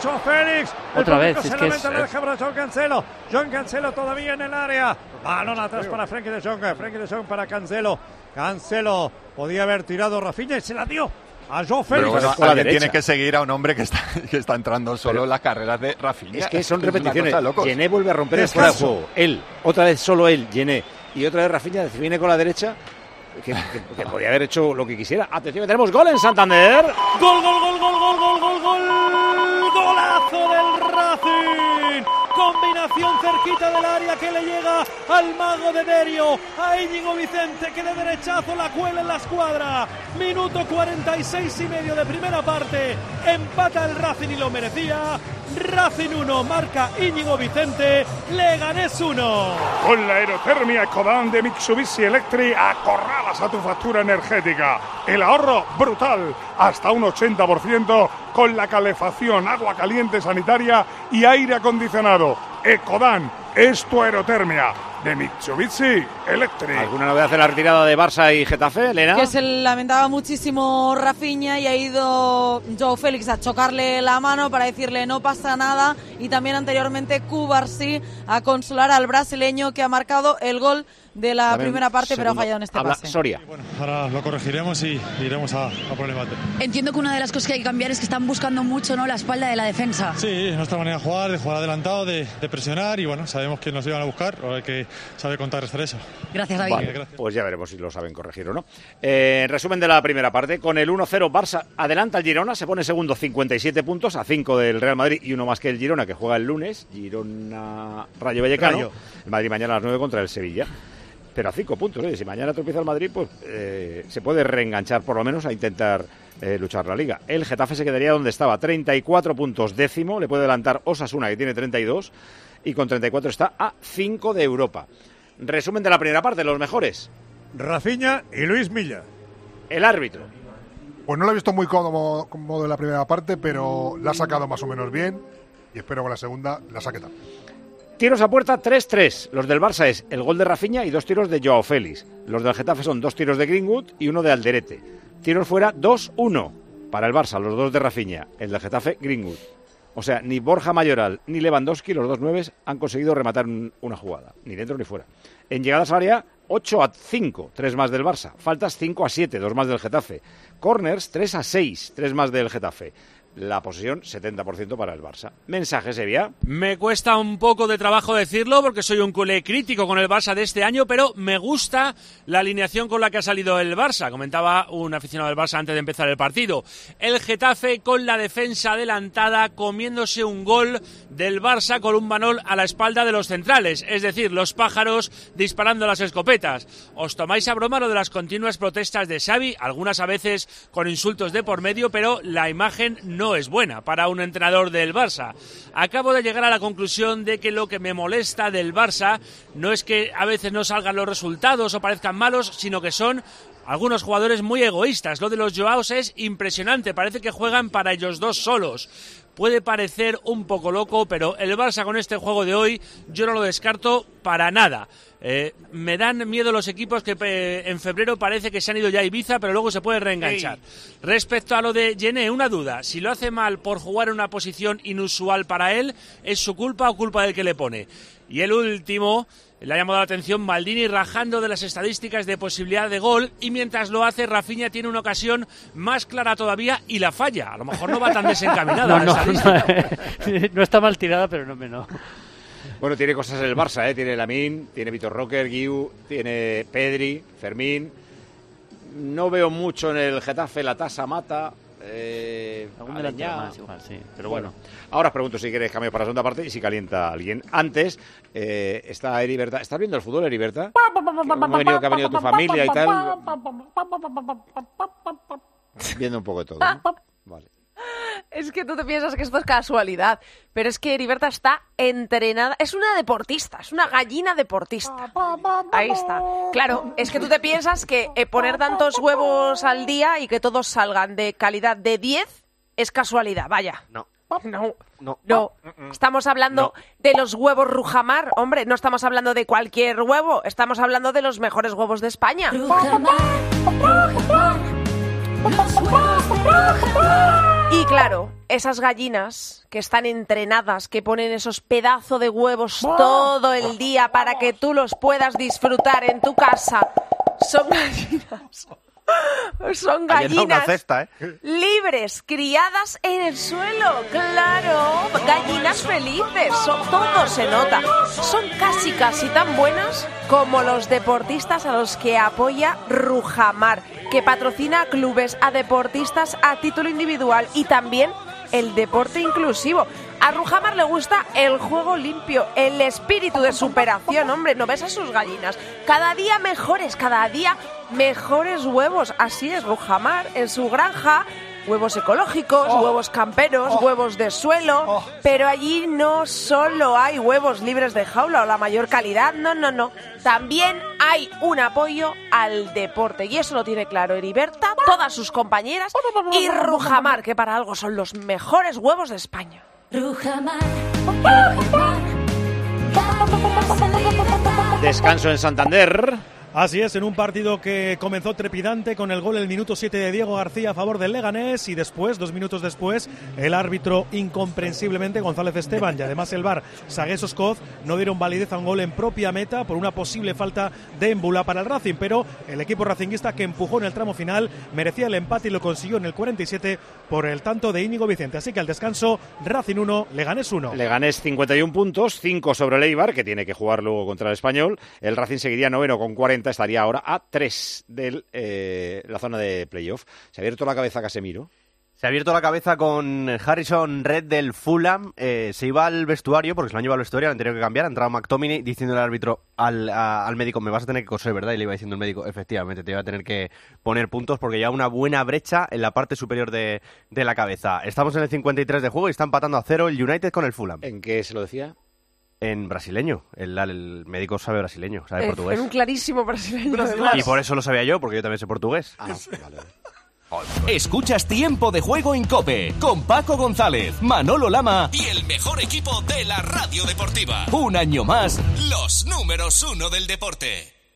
Félix. Otra vez, es se que es- lo deja para John Cancelo. John Cancelo todavía en el área. Balón atrás para Frenkie de Jong. Frenkie de Jong para Cancelo. Cancelo podía haber tirado Rafinha y se la dio a Joao Félix. Pero bueno, derecha. tiene que seguir a un hombre que está, que está entrando solo en las carreras de Rafinha. Es que son repeticiones. Gené vuelve a romper el fuera de Descanso. juego. Él, otra vez solo él, Gené. Y otra vez Rafinha viene con la derecha. Que, que- que podía haber hecho lo que quisiera. Atención, que tenemos gol en Santander. Gol, gol, gol, gol, gol, gol, gol, gol. Golazo del Racing. Combinación cerquita del área que le llega al mago de Derio, a Íñigo Vicente que de derechazo la cuela en la escuadra. Minuto 46 y medio de primera parte. Empata el Racing y lo merecía. Racing 1, marca Íñigo Vicente. Leganés 1. Con la aerotermia Ecodan de Mitsubishi Electric acorralas a tu factura energética. El ahorro brutal, hasta un 80% con la calefacción, agua caliente sanitaria y aire acondicionado. Ecodan es tu aerotermia. de Mitsubishi Electric. ¿Alguna novedad en la retirada de Barça y Getafe, Elena? Que se lamentaba muchísimo Rafinha y ha ido Joe Félix a chocarle la mano para decirle no pasa nada y también anteriormente Cubarsí a consolar al brasileño que ha marcado el gol de la También, primera parte pero ha segundo, fallado en este habla pase. Soria. Ahora lo corregiremos y iremos a, a por el embate. Entiendo que una de las cosas que hay que cambiar es que están buscando mucho ¿no? la espalda de la defensa. Sí, nuestra manera de jugar, de jugar adelantado, de, de presionar y bueno, sabemos que nos iban a buscar, ahora hay que saber contrarrestar eso. Gracias, David. Vale, pues ya veremos si lo saben corregir o no. Eh, en resumen de la primera parte, con el 1-0 Barça adelanta el Girona, se pone segundo 57 puntos a 5 del Real Madrid y uno más que el Girona que juega el lunes, Girona Rayo Vallecano. Rayo. El Madrid mañana a las 9 contra el Sevilla. Pero a 5 puntos, ¿eh? si mañana tropieza el Madrid, pues eh, se puede reenganchar por lo menos a intentar eh, luchar la liga. El Getafe se quedaría donde estaba, 34 puntos décimo, le puede adelantar Osasuna que tiene 32 y con 34 está a 5 de Europa. Resumen de la primera parte, los mejores. Rafinha y Luis Milla. El árbitro. Pues no lo he visto muy cómodo, cómodo en la primera parte, pero la ha sacado más o menos bien y espero que la segunda la saque también. Tiros a puerta 3-3. Los del Barça es el gol de Rafinha y dos tiros de Joao Félix. Los del Getafe son dos tiros de Greenwood y uno de Alderete. Tiros fuera 2-1 para el Barça, los dos de Rafinha. El del Getafe, Greenwood. O sea, ni Borja Mayoral ni Lewandowski, los dos nueves, han conseguido rematar un- una jugada. Ni dentro ni fuera. En llegadas al área, 8 a 5, 3 más del Barça. Faltas 5 a 7, 2 más del Getafe. Corners, 3 a 6, 3 más del Getafe. La posesión, 70% para el Barça. Mensaje, Sevilla. Me cuesta un poco de trabajo decirlo porque soy un culé crítico con el Barça de este año, pero me gusta la alineación con la que ha salido el Barça. Comentaba un aficionado del Barça antes de empezar el partido. El Getafe con la defensa adelantada comiéndose un gol del Barça con un manol a la espalda de los centrales, es decir, los pájaros disparando las escopetas. ¿Os tomáis a broma lo de las continuas protestas de Xavi? Algunas a veces con insultos de por medio, pero la imagen no es buena para un entrenador del Barça. Acabo de llegar a la conclusión de que lo que me molesta del Barça no es que a veces no salgan los resultados o parezcan malos, sino que son algunos jugadores muy egoístas. Lo de los Joaos es impresionante, parece que juegan para ellos dos solos. Puede parecer un poco loco, pero el Barça con este juego de hoy yo no lo descarto para nada. Eh, me dan miedo los equipos que eh, en febrero parece que se han ido ya a Ibiza, pero luego se puede reenganchar. Respecto a lo de Gené, una duda. Si lo hace mal por jugar en una posición inusual para él, ¿es su culpa o culpa del que le pone? Y el último, le ha llamado la atención Maldini rajando de las estadísticas de posibilidad de gol y mientras lo hace Rafinha tiene una ocasión más clara todavía y la falla. A lo mejor no va tan desencaminada No, no, está mal tirada, pero no me no. Bueno, tiene cosas el Barça, ¿eh? Tiene Lamin, tiene Vitor Rocker, Guiu, tiene Pedri, Fermín. No veo mucho en el Getafe la tasa mata. Eh, Algún delantero más, igual, sí, pero bueno. Ahora os pregunto si queréis cambio para la segunda parte y si calienta alguien. Antes, eh, está Heriberta. ¿Estás viendo el fútbol, Heriberta? ¿Cómo ha venido, que ha venido tu familia y tal? Viendo un poco de todo. ¿no? Es que tú te piensas que esto es casualidad, pero es que Heriberta está entrenada, es una deportista, es una gallina deportista. Ahí está. Claro, es que tú te piensas que eh, poner tantos huevos al día y que todos salgan de calidad de 10 es casualidad, vaya. No. No. No. No, estamos hablando de los huevos Rujamar, hombre, no estamos hablando de cualquier huevo, estamos hablando de los mejores huevos de España. Y claro, esas gallinas que están entrenadas, que ponen esos pedazos de huevos todo el día para que tú los puedas disfrutar en tu casa, son gallinas. Son una gallinas cesta, ¿eh? Criadas en el suelo, claro, gallinas felices, son, todo se nota. Son casi casi tan buenas como los deportistas a los que apoya Rujamar, que patrocina a clubes, a deportistas a título individual y también el deporte inclusivo. A Rujamar le gusta el juego limpio, el espíritu de superación, hombre, ¿no ves a sus gallinas? Cada día mejores, cada día mejores huevos. Así es Rujamar en su granja. Huevos ecológicos, huevos camperos, huevos de suelo, pero allí no solo hay huevos libres de jaula o la mayor calidad, no, no, no. También hay un apoyo al deporte y eso lo tiene claro Heriberta, todas sus compañeras y Rujamar, que para algo son los mejores huevos de España. Rujamar, Descanso en Santander. Así es, en un partido que comenzó trepidante con el gol el minuto 7 de Diego García a favor del Leganés y después, dos minutos después, el árbitro incomprensiblemente González Esteban y además el VAR Sagues Oscoz no dieron validez a un gol en propia meta por una posible falta de embula para el Racing, pero el equipo racinguista que empujó en el tramo final merecía el empate y lo consiguió en el 47 por el tanto de Íñigo Vicente. Así que al descanso, Racing 1, Leganés 1. Leganés 51 puntos, 5 sobre el Eibar, que tiene que jugar luego contra el Español. El Racing seguiría noveno con 40, estaría ahora a 3 de eh, la zona de playoff. Se ha abierto la cabeza Casemiro. Se ha abierto la cabeza con Harrison Red del Fulham. Eh, se iba al vestuario, porque se lo han llevado al vestuario, han tenido que cambiar. Ha entrado McTominay diciendo al árbitro, al, a- al médico, me vas a tener que coser, ¿verdad? Y le iba diciendo el médico, efectivamente, te iba a tener que poner puntos porque ya una buena brecha en la parte superior de, de la cabeza. Estamos en el 53 de juego y está empatando a cero el United con el Fulham. ¿En qué se lo decía? En brasileño. El, el médico sabe brasileño, sabe Eh, portugués. en un clarísimo brasileño. Y por eso lo sabía yo, porque yo también sé portugués. Escuchas Tiempo de Juego en Cope con Paco González, Manolo Lama y el mejor equipo de la radio deportiva. Un año más, los números uno del deporte.